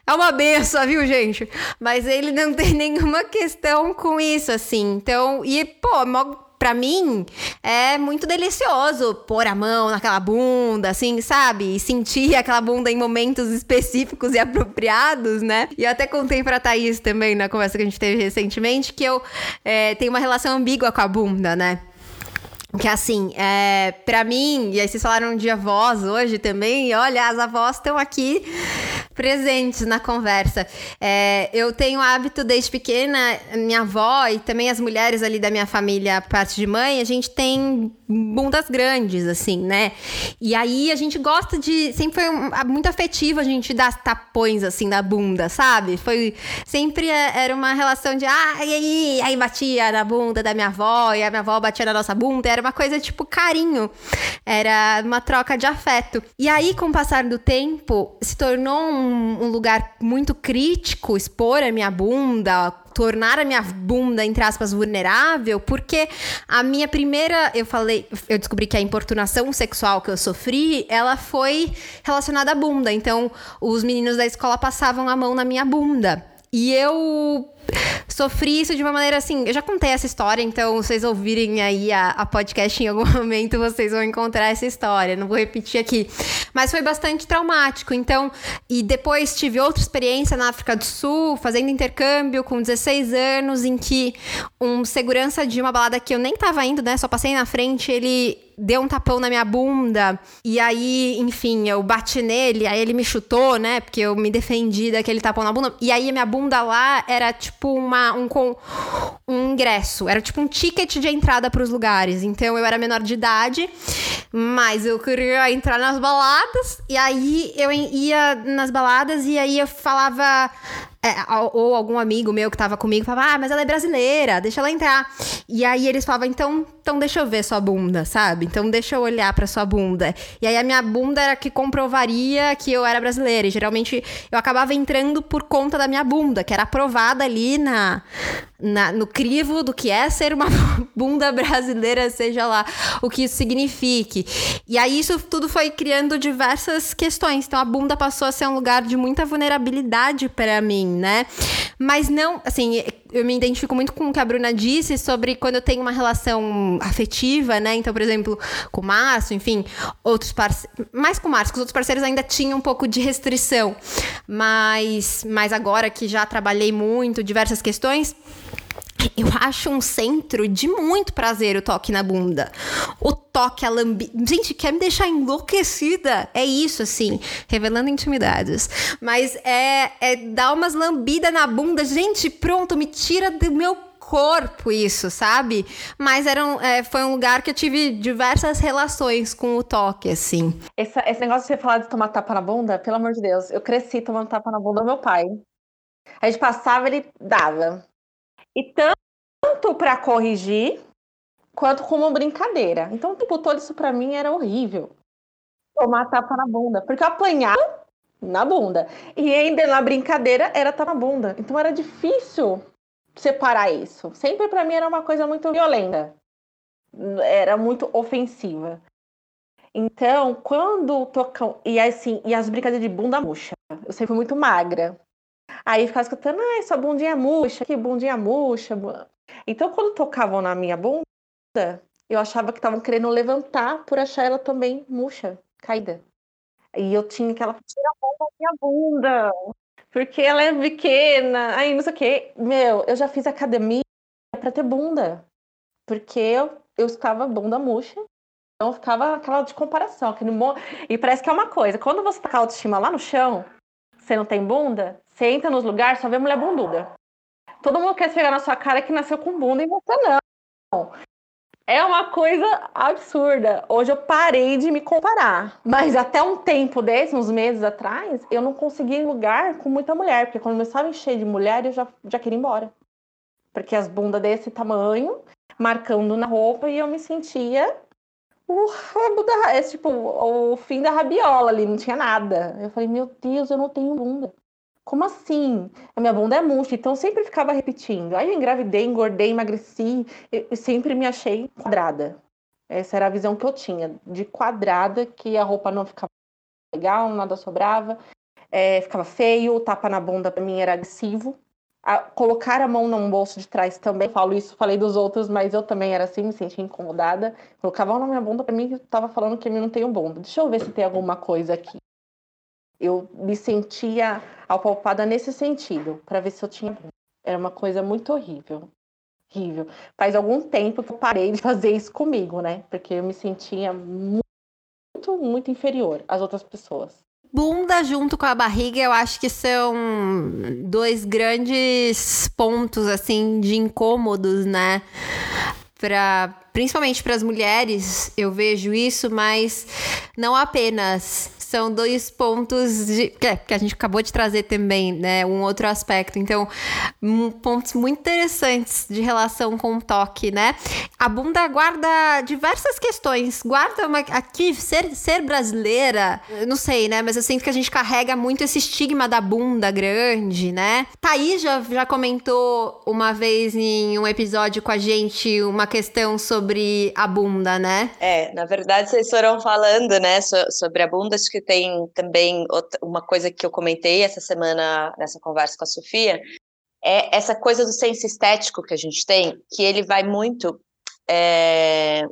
É uma benção, viu, gente? Mas ele não tem nenhuma questão com isso, assim. Então, e, pô, para mim, é muito delicioso pôr a mão naquela bunda, assim, sabe? E sentir aquela bunda em momentos específicos e apropriados, né? E eu até contei pra Thaís também, na conversa que a gente teve recentemente, que eu é, tenho uma relação ambígua com a bunda, né? Que assim, é, para mim, e aí vocês falaram de avós hoje também, olha, as avós estão aqui presentes na conversa. É, eu tenho hábito desde pequena, minha avó e também as mulheres ali da minha família, parte de mãe, a gente tem bundas grandes, assim, né? E aí a gente gosta de. Sempre foi um, muito afetivo a gente dar tapões, assim, da bunda, sabe? Foi. Sempre é, era uma relação de. Ah, e aí? Aí batia na bunda da minha avó, e a minha avó batia na nossa bunda. Era uma coisa tipo carinho. Era uma troca de afeto. E aí, com o passar do tempo, se tornou um, um lugar muito crítico expor a minha bunda, tornar a minha bunda, entre aspas, vulnerável, porque a minha primeira, eu falei, eu descobri que a importunação sexual que eu sofri, ela foi relacionada à bunda. Então, os meninos da escola passavam a mão na minha bunda. E eu sofri isso de uma maneira assim. Eu já contei essa história, então vocês ouvirem aí a, a, podcast em algum momento, vocês vão encontrar essa história. Não vou repetir aqui. Mas foi bastante traumático. Então, e depois tive outra experiência na África do Sul, fazendo intercâmbio com 16 anos, em que um segurança de uma balada que eu nem tava indo, né? Só passei na frente, ele deu um tapão na minha bunda. E aí, enfim, eu bati nele, aí ele me chutou, né? Porque eu me defendi daquele tapão na bunda. E aí a minha bunda lá era tipo uma, um, um ingresso, era tipo um ticket de entrada para os lugares. Então eu era menor de idade, mas eu queria entrar nas baladas. E aí eu ia nas baladas e aí eu falava é, ou algum amigo meu que tava comigo falava, ah, mas ela é brasileira, deixa ela entrar. E aí eles falavam, então, então deixa eu ver sua bunda, sabe? Então deixa eu olhar pra sua bunda. E aí a minha bunda era que comprovaria que eu era brasileira. E geralmente eu acabava entrando por conta da minha bunda, que era aprovada ali na, na, no crivo do que é ser uma bunda brasileira, seja lá o que isso signifique. E aí isso tudo foi criando diversas questões. Então a bunda passou a ser um lugar de muita vulnerabilidade para mim, né? Mas não, assim, eu me identifico muito com o que a Bruna disse sobre quando eu tenho uma relação afetiva, né? Então, por exemplo, com o Márcio, enfim, outros parceiros. Mais com o Márcio, com os outros parceiros ainda tinha um pouco de restrição. Mas, mas agora que já trabalhei muito diversas questões, eu acho um centro de muito prazer o toque na bunda. O toque, a lambi... Gente, quer me deixar enlouquecida? É isso, assim, revelando intimidades. Mas é, é dar umas lambidas na bunda. Gente, pronto, me tira do meu corpo isso, sabe? Mas era um, é, foi um lugar que eu tive diversas relações com o toque, assim. Esse, esse negócio de você falar de tomar tapa na bunda, pelo amor de Deus, eu cresci tomando tapa na bunda do meu pai. A gente passava, ele dava. E tanto para corrigir, quanto como brincadeira. Então, o tempo todo isso para mim era horrível. Tomar tapa na bunda. Porque eu apanhava na bunda. E ainda na brincadeira era tapa na bunda. Então era difícil separar isso. Sempre para mim era uma coisa muito violenta. Era muito ofensiva. Então, quando tocam. E assim, e as brincadeiras de bunda murcha. Eu sempre fui muito magra. Aí ficava escutando, ai, sua bundinha murcha, que bundinha murcha. Então, quando tocavam na minha bunda, eu achava que estavam querendo levantar por achar ela também murcha, caída. E eu tinha que ela tira a mão da minha bunda, porque ela é pequena, aí não sei o quê. Meu, eu já fiz academia para ter bunda, porque eu, eu ficava bunda murcha, então ficava aquela de comparação. Aquele. E parece que é uma coisa, quando você tá com a autoestima lá no chão, você não tem bunda, você entra nos lugares, só vê mulher bunduda. Todo mundo quer pegar na sua cara que nasceu com bunda e você não. É uma coisa absurda. Hoje eu parei de me comparar. Mas até um tempo desse, uns meses atrás, eu não conseguia lugar com muita mulher. Porque quando começava a encher de mulher, eu já, já queria ir embora. Porque as bundas desse tamanho, marcando na roupa, e eu me sentia o rabo da. É, tipo, o fim da rabiola ali, não tinha nada. Eu falei, meu Deus, eu não tenho bunda. Como assim? A minha bunda é murcha, então sempre ficava repetindo. Aí eu engravidei, engordei, emagreci, e sempre me achei quadrada. Essa era a visão que eu tinha, de quadrada, que a roupa não ficava legal, nada sobrava, é, ficava feio, tapa na bunda para mim era agressivo. A, colocar a mão no bolso de trás também, falo isso, falei dos outros, mas eu também era assim, me sentia incomodada. Colocava a mão na minha bunda para mim, que tava falando que eu não tenho bunda. Deixa eu ver se tem alguma coisa aqui. Eu me sentia apalpada nesse sentido, para ver se eu tinha. Era uma coisa muito horrível. Horrível. Faz algum tempo que eu parei de fazer isso comigo, né? Porque eu me sentia muito, muito inferior às outras pessoas. Bunda junto com a barriga, eu acho que são dois grandes pontos assim de incômodos, né? Pra, principalmente para as mulheres, eu vejo isso, mas não apenas são dois pontos de, que, que a gente acabou de trazer também, né? Um outro aspecto. Então, um, pontos muito interessantes de relação com o toque, né? A bunda guarda diversas questões. Guarda uma, aqui, ser, ser brasileira, não sei, né? Mas eu sinto que a gente carrega muito esse estigma da bunda grande, né? Thaís já, já comentou uma vez em um episódio com a gente uma questão sobre a bunda, né? É, na verdade, vocês foram falando, né, sobre a bunda, acho que que tem também uma coisa que eu comentei essa semana nessa conversa com a Sofia, é essa coisa do senso estético que a gente tem, que ele vai muito é,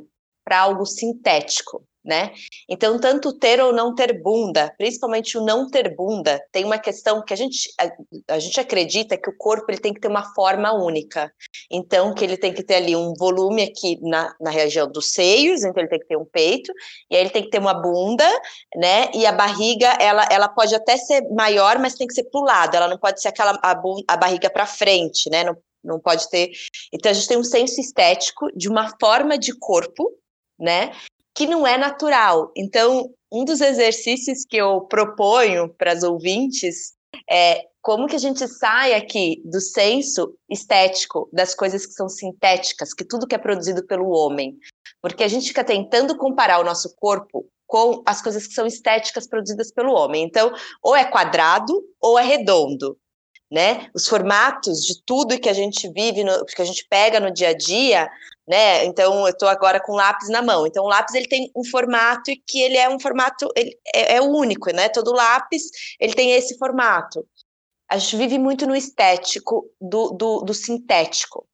para algo sintético, né? Então, tanto ter ou não ter bunda, principalmente o não ter bunda, tem uma questão que a gente, a, a, gente acredita que o corpo ele tem que ter uma forma única. Então, que ele tem que ter ali um volume aqui na, na região dos seios, então ele tem que ter um peito, e aí ele tem que ter uma bunda, né? E a barriga, ela, ela pode até ser maior, mas tem que ser para o lado, ela não pode ser aquela a, a barriga para frente, né? Não, não pode ter. Então, a gente tem um senso estético de uma forma de corpo, né? Que não é natural. Então, um dos exercícios que eu proponho para as ouvintes é como que a gente sai aqui do senso estético das coisas que são sintéticas, que tudo que é produzido pelo homem. Porque a gente fica tentando comparar o nosso corpo com as coisas que são estéticas produzidas pelo homem. Então, ou é quadrado ou é redondo né? Os formatos de tudo que a gente vive, no, que a gente pega no dia a dia, né? Então eu estou agora com lápis na mão. Então o lápis ele tem um formato e que ele é um formato ele é, é único, né? Todo lápis ele tem esse formato. A gente vive muito no estético do, do, do sintético.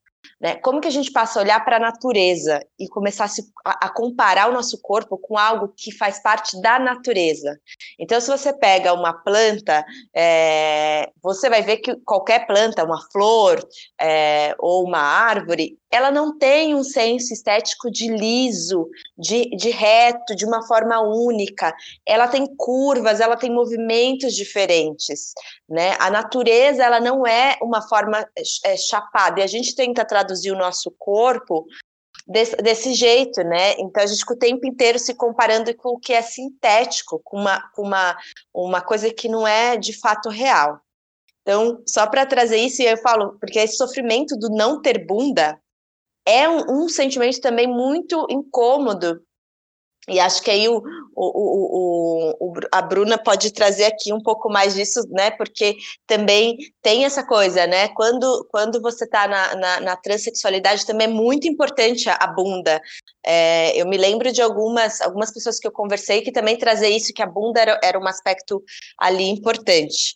Né? Como que a gente passa a olhar para a natureza e começar a, se, a, a, comparar o nosso corpo com algo que faz parte da natureza? Então, se você pega uma planta, é, você vai ver que qualquer planta, uma flor é, ou uma árvore, ela não tem um senso estético de liso, de, de reto, de uma forma única. Ela tem curvas, ela tem movimentos diferentes, né? A natureza, ela não é uma forma é, chapada, e a gente tenta traduzir o nosso corpo desse, desse, jeito, né? Então a gente com o tempo inteiro se comparando com o que é sintético, com uma, com uma, uma coisa que não é de fato real. Então, só para trazer isso, eu falo, porque esse sofrimento do não ter bunda, é um, um sentimento também muito incômodo e acho que aí o, o, o, a Bruna pode trazer aqui um pouco mais disso, né? Porque também tem essa coisa, né? Quando, quando você está na, na, na, transexualidade, também é muito importante a, a bunda. É, eu me lembro de algumas, algumas pessoas que eu conversei que também trazer isso, que a bunda era, era um aspecto ali importante.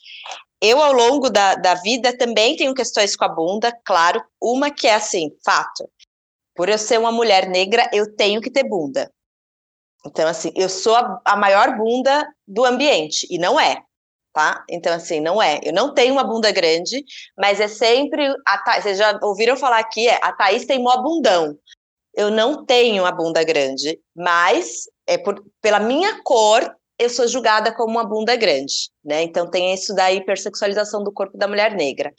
Eu, ao longo da, da vida, também tenho questões com a bunda, claro. Uma que é assim, fato por eu ser uma mulher negra, eu tenho que ter bunda. Então, assim, eu sou a, a maior bunda do ambiente, e não é, tá? Então, assim, não é. Eu não tenho uma bunda grande, mas é sempre. A Tha... Vocês já ouviram falar aqui, é a Thaís tem mó bundão. Eu não tenho a bunda grande, mas é por, pela minha cor, eu sou julgada como uma bunda grande, né? Então tem isso da hipersexualização do corpo da mulher negra.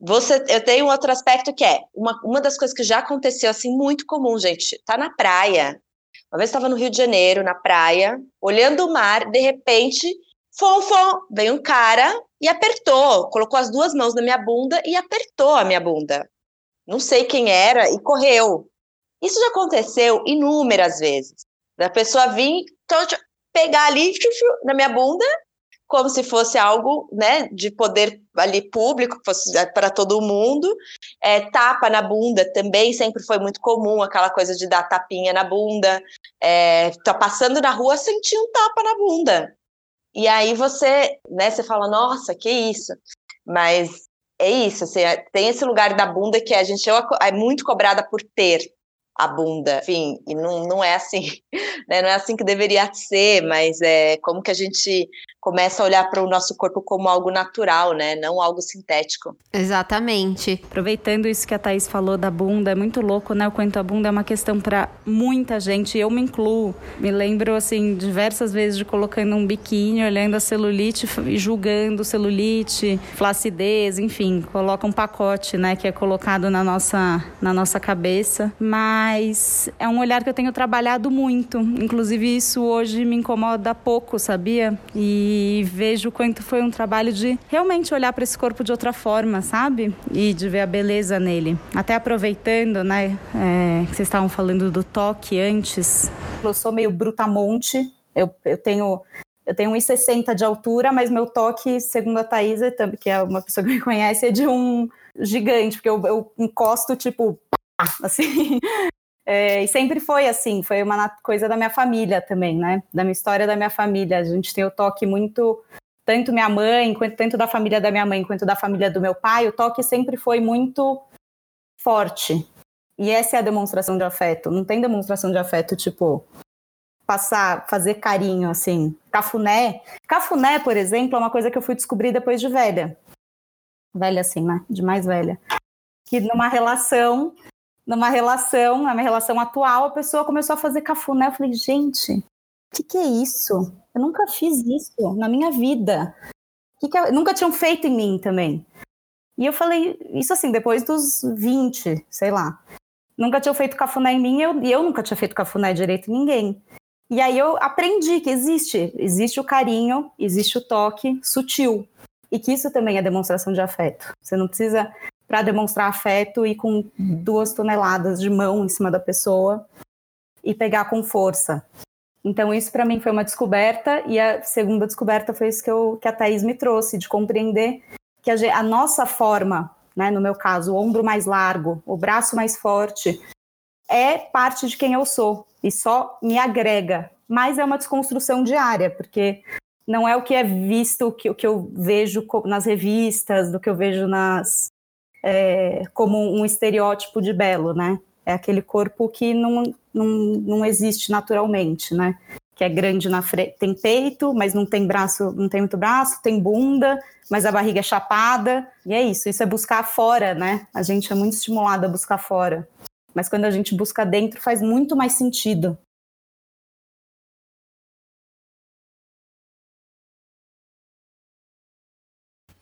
Você, eu tenho outro aspecto que é uma, uma das coisas que já aconteceu assim muito comum, gente. Tá na praia. Uma vez estava no Rio de Janeiro, na praia, olhando o mar, de repente, fom, fom, veio um cara e apertou, colocou as duas mãos na minha bunda e apertou a minha bunda. Não sei quem era e correu. Isso já aconteceu inúmeras vezes. Da pessoa vir, então, pegar ali na minha bunda como se fosse algo né, de poder ali público, é, para todo mundo. É, tapa na bunda também sempre foi muito comum, aquela coisa de dar tapinha na bunda. É, tá passando na rua, sentir um tapa na bunda. E aí você, né, você fala, nossa, que isso. Mas é isso, assim, é, tem esse lugar da bunda que a gente é muito cobrada por ter a bunda, enfim, e não, não é assim, né? Não é assim que deveria ser, mas é como que a gente começa a olhar para o nosso corpo como algo natural, né? Não algo sintético. Exatamente. Aproveitando isso que a Thaís falou da bunda, é muito louco, né? O quanto a bunda é uma questão para muita gente, eu me incluo. Me lembro, assim, diversas vezes de colocando um biquíni, olhando a celulite e julgando celulite, flacidez, enfim, coloca um pacote, né? Que é colocado na nossa, na nossa cabeça. Mas é um olhar que eu tenho trabalhado muito. Inclusive, isso hoje me incomoda pouco, sabia? E e vejo quanto foi um trabalho de realmente olhar para esse corpo de outra forma, sabe? E de ver a beleza nele. Até aproveitando, né, é, que vocês estavam falando do toque antes. Eu sou meio brutamonte, eu, eu tenho eu tenho 1,60 de altura, mas meu toque, segundo a Thaisa, que é uma pessoa que me conhece, é de um gigante, porque eu, eu encosto, tipo, assim. É, e sempre foi assim, foi uma coisa da minha família também, né? Da minha história da minha família. A gente tem o toque muito, tanto minha mãe, quanto tanto da família da minha mãe, quanto da família do meu pai, o toque sempre foi muito forte. E essa é a demonstração de afeto. Não tem demonstração de afeto, tipo, passar, fazer carinho, assim. Cafuné. Cafuné, por exemplo, é uma coisa que eu fui descobrir depois de velha. Velha assim, né? De mais velha. Que numa relação, numa relação, na minha relação atual, a pessoa começou a fazer cafuné. Eu falei, gente, o que, que é isso? Eu nunca fiz isso na minha vida. Que que é? Nunca tinham feito em mim também. E eu falei, isso assim, depois dos 20, sei lá. Nunca tinham feito cafuné em mim e eu, eu nunca tinha feito cafuné direito em ninguém. E aí eu aprendi que existe, existe o carinho, existe o toque sutil. E que isso também é demonstração de afeto. Você não precisa, para demonstrar afeto, ir com duas toneladas de mão em cima da pessoa e pegar com força. Então, isso para mim foi uma descoberta, e a segunda descoberta foi isso que, eu, que a Thaís me trouxe, de compreender que a, a nossa forma, né, no meu caso, o ombro mais largo, o braço mais forte, é parte de quem eu sou e só me agrega. Mas é uma desconstrução diária, porque não é o que é visto, o que, o que eu vejo nas revistas, do que eu vejo nas é, como um estereótipo de belo, né? É aquele corpo que não, não, não existe naturalmente, né? Que é grande na frente, tem peito, mas não tem braço, não tem muito braço, tem bunda, mas a barriga é chapada. E é isso, isso é buscar fora, né? A gente é muito estimulado a buscar fora. Mas quando a gente busca dentro, faz muito mais sentido.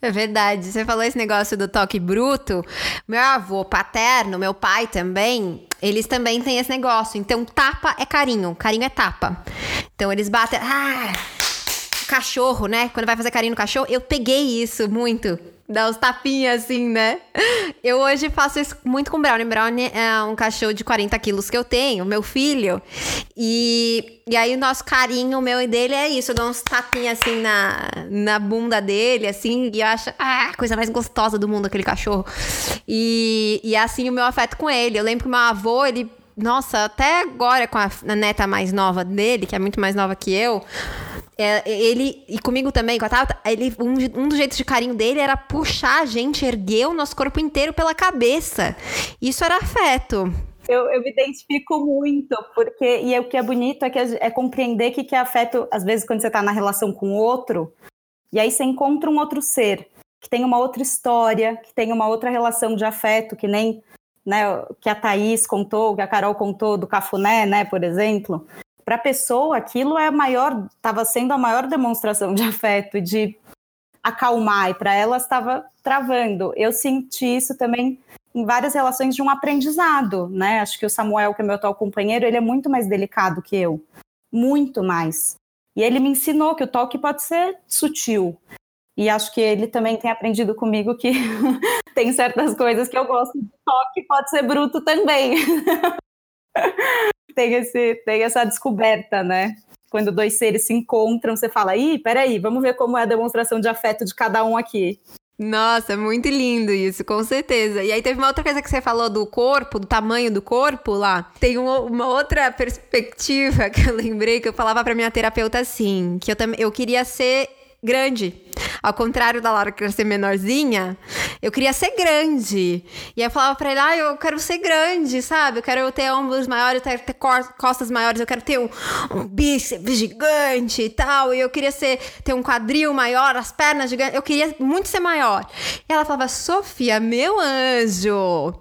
É verdade. Você falou esse negócio do toque bruto. Meu avô paterno, meu pai também, eles também têm esse negócio. Então, tapa é carinho, carinho é tapa. Então, eles batem. Ah! Cachorro, né? Quando vai fazer carinho no cachorro, eu peguei isso muito dar os tapinhas assim, né? Eu hoje faço isso muito com Brownie. Brownie é um cachorro de 40 quilos que eu tenho, meu filho. E, e aí o nosso carinho, meu e dele, é isso. Eu dou uns tapinhas assim na, na bunda dele, assim, e eu acho ah, a coisa mais gostosa do mundo, aquele cachorro. E, e é assim o meu afeto com ele. Eu lembro que meu avô, ele nossa, até agora com a neta mais nova dele, que é muito mais nova que eu, é, ele, e comigo também, com a Tata, ele, um, um dos jeitos de carinho dele era puxar a gente, erguer o nosso corpo inteiro pela cabeça. Isso era afeto. Eu, eu me identifico muito, porque. E é, o que é bonito é, que é, é compreender que, que é afeto, às vezes, quando você está na relação com outro, e aí você encontra um outro ser, que tem uma outra história, que tem uma outra relação de afeto, que nem né, que a Thaís contou, que a Carol contou do cafuné, né, por exemplo para a pessoa aquilo é maior, estava sendo a maior demonstração de afeto, de acalmar, e para ela estava travando. Eu senti isso também em várias relações de um aprendizado, né? Acho que o Samuel, que é meu atual companheiro, ele é muito mais delicado que eu, muito mais. E ele me ensinou que o toque pode ser sutil. E acho que ele também tem aprendido comigo que tem certas coisas que eu gosto de toque, pode ser bruto também. tem, esse, tem essa descoberta, né? Quando dois seres se encontram, você fala, ih, peraí, vamos ver como é a demonstração de afeto de cada um aqui. Nossa, muito lindo isso, com certeza. E aí teve uma outra coisa que você falou do corpo, do tamanho do corpo lá. Tem uma, uma outra perspectiva que eu lembrei que eu falava para minha terapeuta assim, que eu eu queria ser grande. Ao contrário da Laura que queria ser menorzinha, eu queria ser grande. E eu falava pra ele, ah, eu quero ser grande, sabe? Eu quero ter ombros maiores, eu quero ter costas maiores, eu quero ter um, um bíceps gigante e tal. E eu queria ser, ter um quadril maior, as pernas gigantes. Eu queria muito ser maior. E ela falava, Sofia, meu anjo,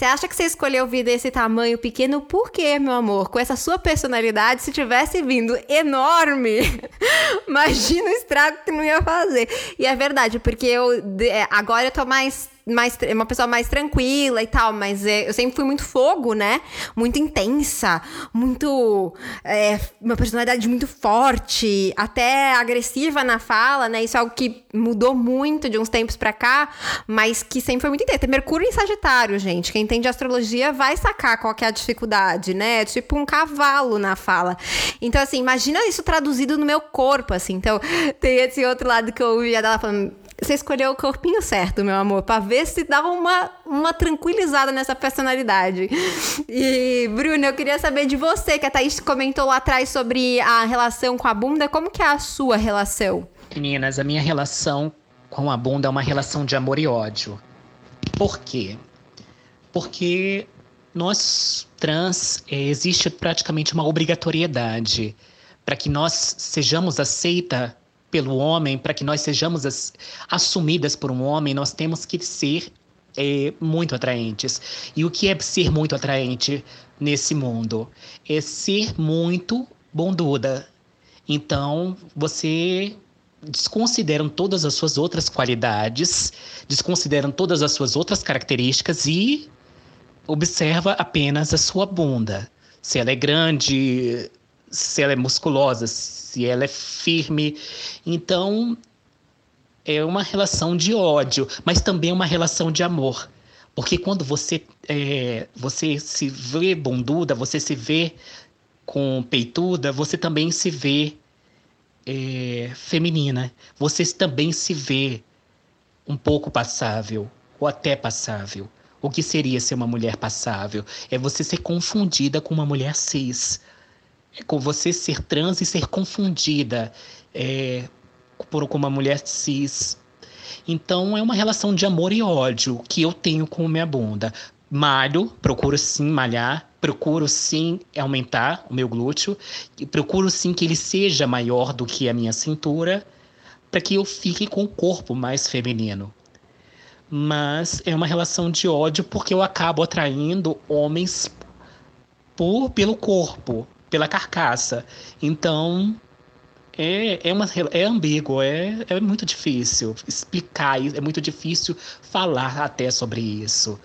você acha que você escolheu vir desse tamanho pequeno por quê, meu amor? Com essa sua personalidade, se tivesse vindo enorme, imagina o estrago que não ia fazer. E é verdade, porque eu é, agora eu tô mais mais, uma pessoa mais tranquila e tal, mas é, eu sempre fui muito fogo, né? Muito intensa, muito. É, uma personalidade muito forte, até agressiva na fala, né? Isso é algo que mudou muito de uns tempos pra cá, mas que sempre foi muito intensa. Mercúrio em Sagitário, gente. Quem entende astrologia vai sacar qual é a dificuldade, né? É tipo um cavalo na fala. Então, assim, imagina isso traduzido no meu corpo, assim. Então, tem esse outro lado que eu ouvia dela falando você escolheu o corpinho certo, meu amor, para ver se dava uma, uma tranquilizada nessa personalidade. E, Bruno, eu queria saber de você, que a Thaís comentou lá atrás sobre a relação com a bunda. Como que é a sua relação? Meninas, a minha relação com a bunda é uma relação de amor e ódio. Por quê? Porque nós trans é, existe praticamente uma obrigatoriedade para que nós sejamos aceita pelo homem, para que nós sejamos as, assumidas por um homem, nós temos que ser é, muito atraentes. E o que é ser muito atraente nesse mundo? É ser muito bonduda. Então, você desconsideram todas as suas outras qualidades, desconsideram todas as suas outras características e observa apenas a sua bunda. Se ela é grande, se ela é musculosa, se ela é firme. Então, é uma relação de ódio, mas também é uma relação de amor. Porque quando você, é, você se vê bunduda, você se vê com peituda, você também se vê é, feminina. Você também se vê um pouco passável, ou até passável. O que seria ser uma mulher passável? É você ser confundida com uma mulher cis. É com você ser trans e ser confundida é, por com uma mulher cis. Então é uma relação de amor e ódio que eu tenho com minha bunda. Malho, procuro sim malhar, procuro sim aumentar o meu glúteo, procuro sim que ele seja maior do que a minha cintura, para que eu fique com o corpo mais feminino. Mas é uma relação de ódio porque eu acabo atraindo homens por, pelo corpo, pela carcaça. Então, é, é, uma, é ambíguo, é, é muito difícil explicar, é muito difícil falar até sobre isso.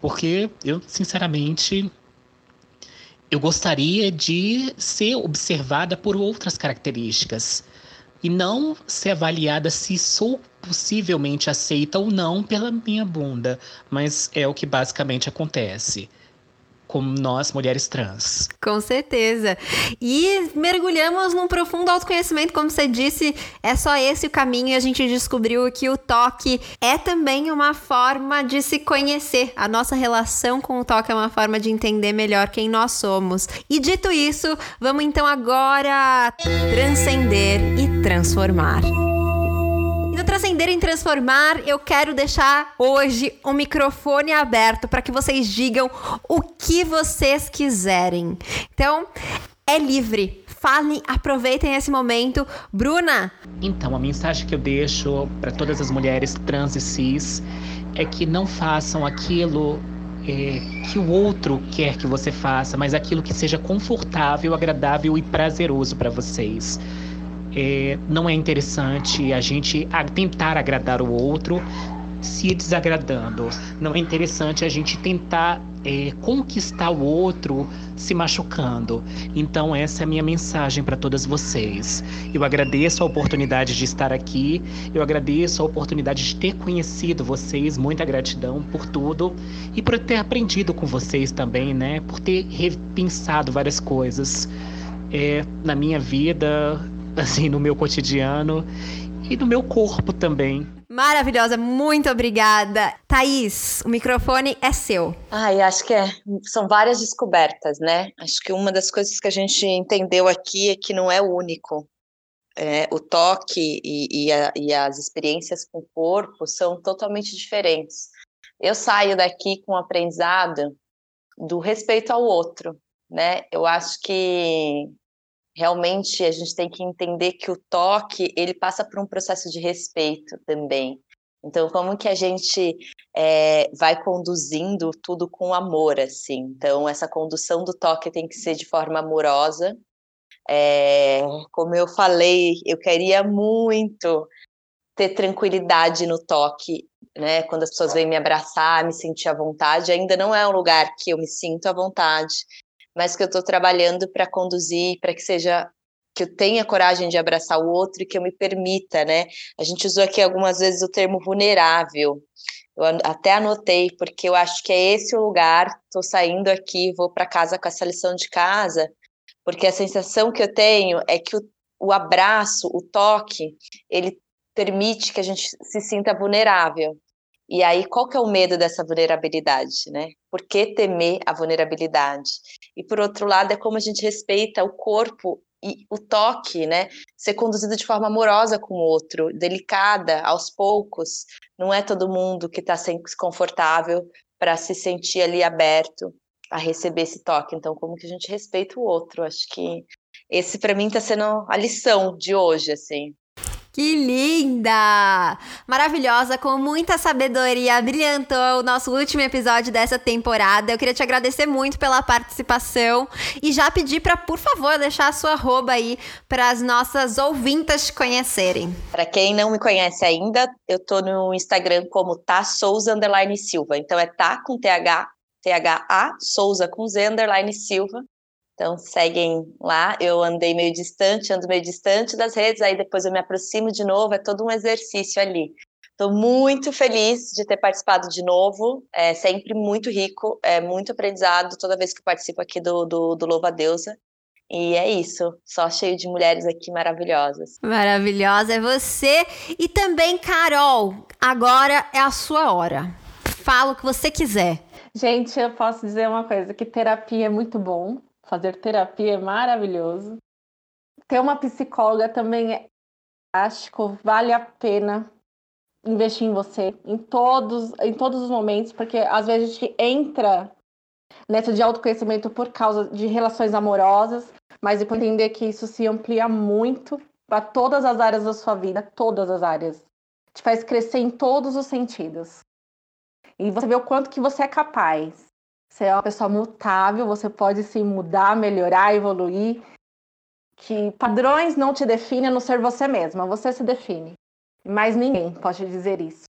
Porque eu, sinceramente, eu gostaria de ser observada por outras características e não ser avaliada se sou possivelmente aceita ou não pela minha bunda, mas é o que basicamente acontece como nós, mulheres trans. Com certeza. E mergulhamos num profundo autoconhecimento, como você disse, é só esse o caminho e a gente descobriu que o toque é também uma forma de se conhecer. A nossa relação com o toque é uma forma de entender melhor quem nós somos. E dito isso, vamos então agora transcender e transformar. No Transcender em Transformar, eu quero deixar hoje o um microfone aberto para que vocês digam o que vocês quiserem. Então, é livre. Falem, aproveitem esse momento. Bruna? Então, a mensagem que eu deixo para todas as mulheres trans e cis é que não façam aquilo é, que o outro quer que você faça, mas aquilo que seja confortável, agradável e prazeroso para vocês é, não é interessante a gente tentar agradar o outro se desagradando. Não é interessante a gente tentar é, conquistar o outro se machucando. Então, essa é a minha mensagem para todas vocês. Eu agradeço a oportunidade de estar aqui, eu agradeço a oportunidade de ter conhecido vocês, muita gratidão por tudo e por ter aprendido com vocês também, né? Por ter repensado várias coisas é, na minha vida, assim, no meu cotidiano e no meu corpo também. Maravilhosa, muito obrigada. Thaís, o microfone é seu. Ai, acho que é, são várias descobertas, né? Acho que uma das coisas que a gente entendeu aqui é que não é único. É, o toque e, e, a, e as experiências com o corpo são totalmente diferentes. Eu saio daqui com um aprendizado do respeito ao outro, né? Eu acho que realmente a gente tem que entender que o toque ele passa por um processo de respeito também. Então, como que a gente é, vai conduzindo tudo com amor, assim? Então, essa condução do toque tem que ser de forma amorosa. É, como eu falei, eu queria muito ter tranquilidade no toque, né? Quando as pessoas vêm me abraçar, me sentir à vontade, ainda não é um lugar que eu me sinto à vontade mas que eu estou trabalhando para conduzir, para que seja que eu tenha coragem de abraçar o outro e que eu me permita, né? A gente usou aqui algumas vezes o termo vulnerável. Eu até anotei, porque eu acho que é esse o lugar. Estou saindo aqui, vou para casa com essa lição de casa, porque a sensação que eu tenho é que o, o abraço, o toque, ele permite que a gente se sinta vulnerável. E aí, qual que é o medo dessa vulnerabilidade, né? Por que temer a vulnerabilidade? E por outro lado, é como a gente respeita o corpo e o toque, né? Ser conduzido de forma amorosa com o outro, delicada, aos poucos. Não é todo mundo que está sempre confortável para se sentir ali aberto. a receber esse toque. Então, como que a gente respeita o outro? Acho que esse para mim está sendo a lição de hoje, assim. Que linda! Maravilhosa, com muita sabedoria, brilhantou o nosso último episódio dessa temporada. Eu queria te agradecer muito pela participação e já pedir para, por favor, deixar a sua arroba aí para as nossas ouvintas te conhecerem. Para quem não me conhece ainda, eu tô no Instagram como tá Souza Silva. Então é tá com TH, THA, Souza com Z Silva. Então seguem lá. Eu andei meio distante, ando meio distante das redes, aí depois eu me aproximo de novo. É todo um exercício ali. Estou muito feliz de ter participado de novo. É sempre muito rico, é muito aprendizado toda vez que participo aqui do, do, do Louva Deusa. E é isso, só cheio de mulheres aqui maravilhosas. Maravilhosa é você. E também, Carol, agora é a sua hora. Fala o que você quiser. Gente, eu posso dizer uma coisa: que terapia é muito bom. Fazer terapia é maravilhoso. Ter uma psicóloga também é fantástico, vale a pena investir em você em todos, em todos os momentos, porque às vezes a gente entra nessa de autoconhecimento por causa de relações amorosas, mas depois entender que isso se amplia muito para todas as áreas da sua vida, todas as áreas. Te faz crescer em todos os sentidos. E você vê o quanto que você é capaz. Você é uma pessoa mutável, você pode se mudar, melhorar, evoluir. Que padrões não te definem a não ser você mesma, você se define. Mas ninguém pode dizer isso.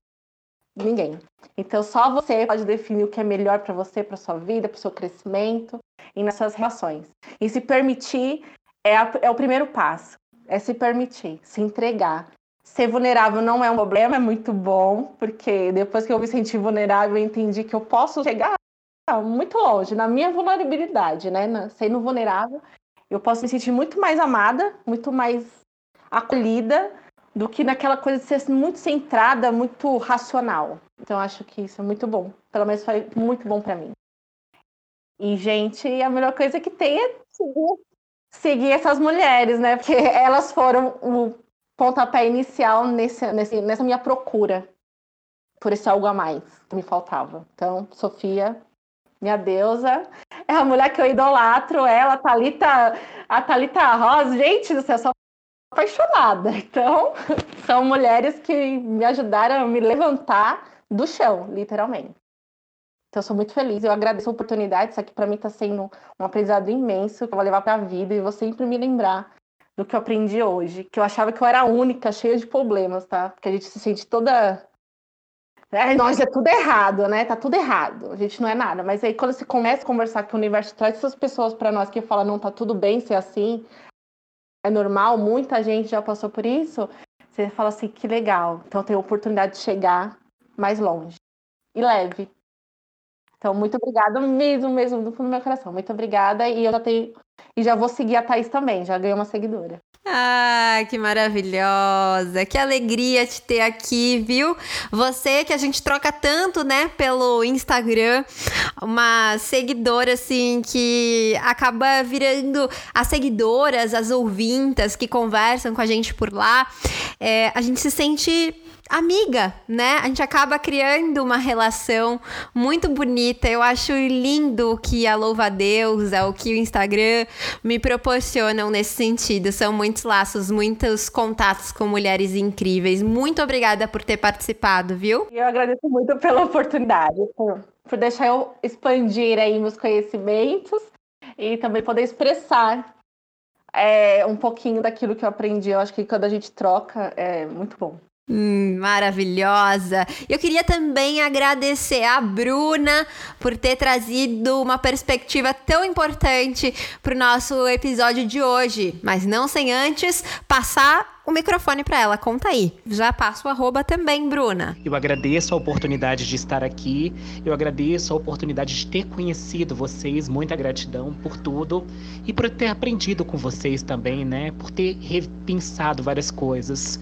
Ninguém. Então só você pode definir o que é melhor para você, para sua vida, para o seu crescimento e nas suas relações. E se permitir é, a, é o primeiro passo. É se permitir, se entregar. Ser vulnerável não é um problema, é muito bom, porque depois que eu me senti vulnerável, eu entendi que eu posso chegar muito longe, na minha vulnerabilidade, né? Sendo vulnerável, eu posso me sentir muito mais amada, muito mais acolhida do que naquela coisa de ser muito centrada, muito racional. Então acho que isso é muito bom. Pelo menos foi muito bom para mim. E gente, a melhor coisa que tem é seguir, seguir essas mulheres, né? Porque elas foram o pontapé inicial nesse, nesse, nessa minha procura por esse algo a mais que me faltava. Então, Sofia, minha deusa. É a mulher que eu idolatro, ela, a Thalita, a Thalita Rosa. Gente do céu, sou apaixonada. Então, são mulheres que me ajudaram a me levantar do chão, literalmente. Então, eu sou muito feliz. Eu agradeço a oportunidade. Isso aqui, para mim, está sendo um aprendizado imenso que eu vou levar para a vida e vou sempre me lembrar do que eu aprendi hoje. Que eu achava que eu era única, cheia de problemas, tá? Porque a gente se sente toda é, nós é tudo errado, né? Tá tudo errado. A gente não é nada. Mas aí quando você começa a conversar que o universo traz essas pessoas para nós que falam, não, tá tudo bem ser assim, é normal, muita gente já passou por isso, você fala assim, que legal. Então tenho a oportunidade de chegar mais longe. E leve. Então, muito obrigada mesmo, mesmo, do fundo do meu coração. Muito obrigada. E eu já tenho. E já vou seguir a Thaís também, já ganhei uma seguidora. Ah, que maravilhosa! Que alegria te ter aqui, viu? Você que a gente troca tanto, né, pelo Instagram, uma seguidora assim que acaba virando as seguidoras, as ouvintas que conversam com a gente por lá. É, a gente se sente amiga, né? A gente acaba criando uma relação muito bonita. Eu acho lindo o que a Louva Deus, o que o Instagram me proporcionam nesse sentido. São muitos laços, muitos contatos com mulheres incríveis. Muito obrigada por ter participado, viu? Eu agradeço muito pela oportunidade, por, por deixar eu expandir aí meus conhecimentos e também poder expressar é, um pouquinho daquilo que eu aprendi. Eu acho que quando a gente troca é muito bom. Hum, maravilhosa! Eu queria também agradecer a Bruna por ter trazido uma perspectiva tão importante para o nosso episódio de hoje, mas não sem antes passar o microfone para ela. Conta aí. Já passo o arroba também, Bruna. Eu agradeço a oportunidade de estar aqui, eu agradeço a oportunidade de ter conhecido vocês, muita gratidão por tudo e por ter aprendido com vocês também, né? Por ter repensado várias coisas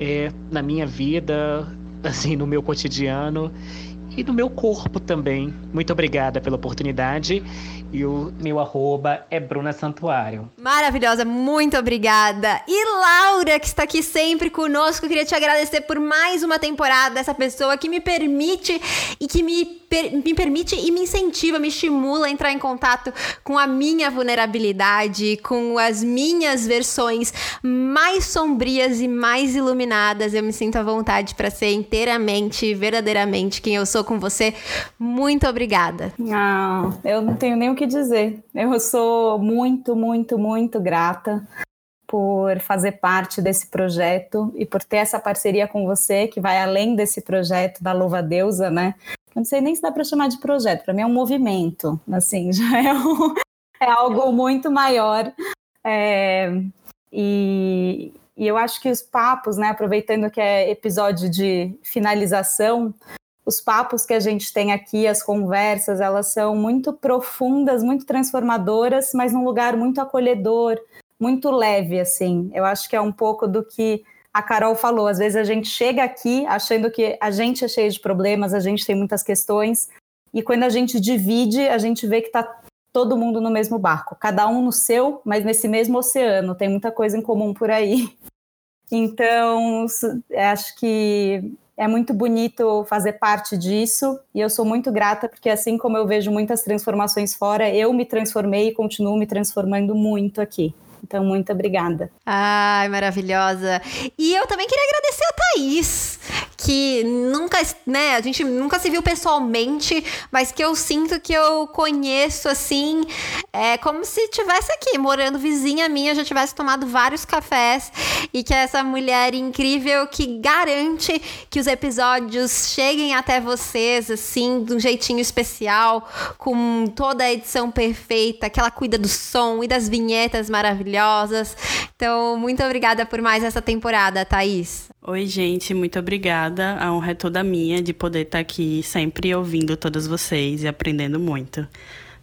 é, na minha vida, assim, no meu cotidiano. e do meu corpo também. Muito obrigada pela oportunidade e o meu arroba é Bruna Santuário. Maravilhosa, muito obrigada. E Laura, que está aqui sempre conosco, queria te agradecer por mais uma temporada, essa pessoa que me permite e que me, per, me permite e me incentiva, me estimula a entrar em contato com a minha vulnerabilidade, com as minhas versões mais sombrias e mais iluminadas. Eu me sinto à vontade para ser inteiramente, verdadeiramente quem eu sou com você. Muito obrigada. Ah, eu não tenho nem o que dizer. Eu sou muito, muito, muito grata por fazer parte desse projeto e por ter essa parceria com você que vai além desse projeto da Louva Deusa, né? Eu não sei nem se dá para chamar de projeto, para mim é um movimento, assim, já é, um, é algo muito maior. É, e, e eu acho que os papos, né, aproveitando que é episódio de finalização, os papos que a gente tem aqui, as conversas, elas são muito profundas, muito transformadoras, mas num lugar muito acolhedor, muito leve, assim. Eu acho que é um pouco do que a Carol falou. Às vezes a gente chega aqui achando que a gente é cheio de problemas, a gente tem muitas questões, e quando a gente divide, a gente vê que está todo mundo no mesmo barco, cada um no seu, mas nesse mesmo oceano. Tem muita coisa em comum por aí. Então, acho que é muito bonito fazer parte disso e eu sou muito grata porque assim como eu vejo muitas transformações fora, eu me transformei e continuo me transformando muito aqui. Então, muito obrigada. Ai, maravilhosa. E eu também queria agradecer a Thaís, que nunca, né, a gente nunca se viu pessoalmente, mas que eu sinto que eu conheço assim, é como se tivesse aqui, morando vizinha minha, já tivesse tomado vários cafés e que é essa mulher incrível que garante que os episódios cheguem até vocês assim, de um jeitinho especial, com toda a edição perfeita, que ela cuida do som e das vinhetas maravilhosas. Então, muito obrigada por mais essa temporada, Thaís. Oi, gente, muito obrigada. A honra é toda minha de poder estar aqui sempre ouvindo todos vocês e aprendendo muito.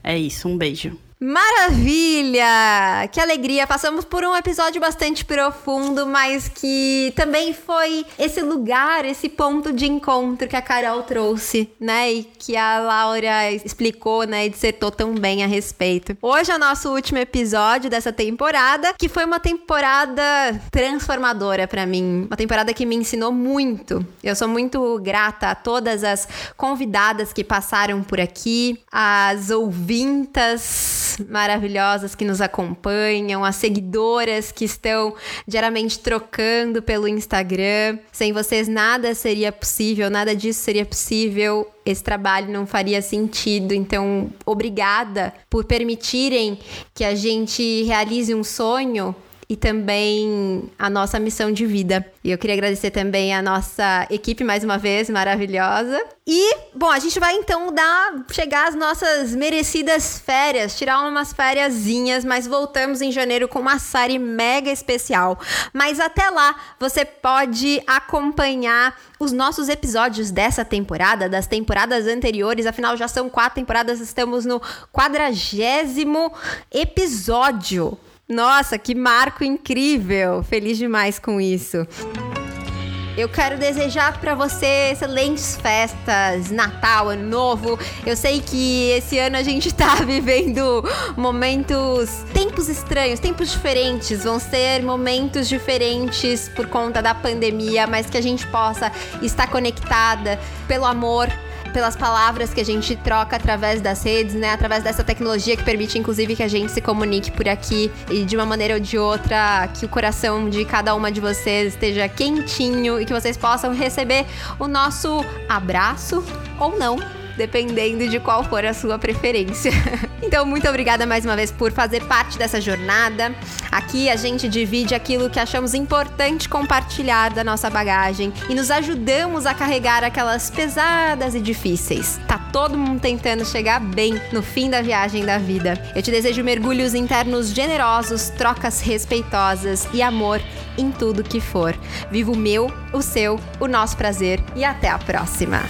É isso, um beijo. Maravilha! Que alegria! Passamos por um episódio bastante profundo, mas que também foi esse lugar, esse ponto de encontro que a Carol trouxe, né? E que a Laura explicou, né? E dissertou tão bem a respeito. Hoje é o nosso último episódio dessa temporada, que foi uma temporada transformadora para mim. Uma temporada que me ensinou muito. Eu sou muito grata a todas as convidadas que passaram por aqui, as ouvintas maravilhosas que nos acompanham, as seguidoras que estão diariamente trocando pelo Instagram. Sem vocês nada seria possível, nada disso seria possível. Esse trabalho não faria sentido. Então, obrigada por permitirem que a gente realize um sonho e também a nossa missão de vida. E eu queria agradecer também a nossa equipe mais uma vez, maravilhosa. E, bom, a gente vai então dar chegar às nossas merecidas férias, tirar umas fériasinhas, mas voltamos em janeiro com uma série mega especial. Mas até lá, você pode acompanhar os nossos episódios dessa temporada, das temporadas anteriores, afinal já são quatro temporadas, estamos no quadragésimo episódio. Nossa, que marco incrível! Feliz demais com isso. Eu quero desejar para você excelentes festas, Natal, Ano Novo. Eu sei que esse ano a gente tá vivendo momentos, tempos estranhos, tempos diferentes. Vão ser momentos diferentes por conta da pandemia, mas que a gente possa estar conectada pelo amor, pelas palavras que a gente troca através das redes, né? Através dessa tecnologia que permite, inclusive, que a gente se comunique por aqui e de uma maneira ou de outra, que o coração de cada uma de vocês esteja quentinho e que vocês possam receber o nosso abraço ou não dependendo de qual for a sua preferência. então, muito obrigada mais uma vez por fazer parte dessa jornada. Aqui a gente divide aquilo que achamos importante compartilhar da nossa bagagem e nos ajudamos a carregar aquelas pesadas e difíceis. Tá todo mundo tentando chegar bem no fim da viagem da vida. Eu te desejo mergulhos internos generosos, trocas respeitosas e amor em tudo que for. Viva o meu, o seu, o nosso prazer e até a próxima.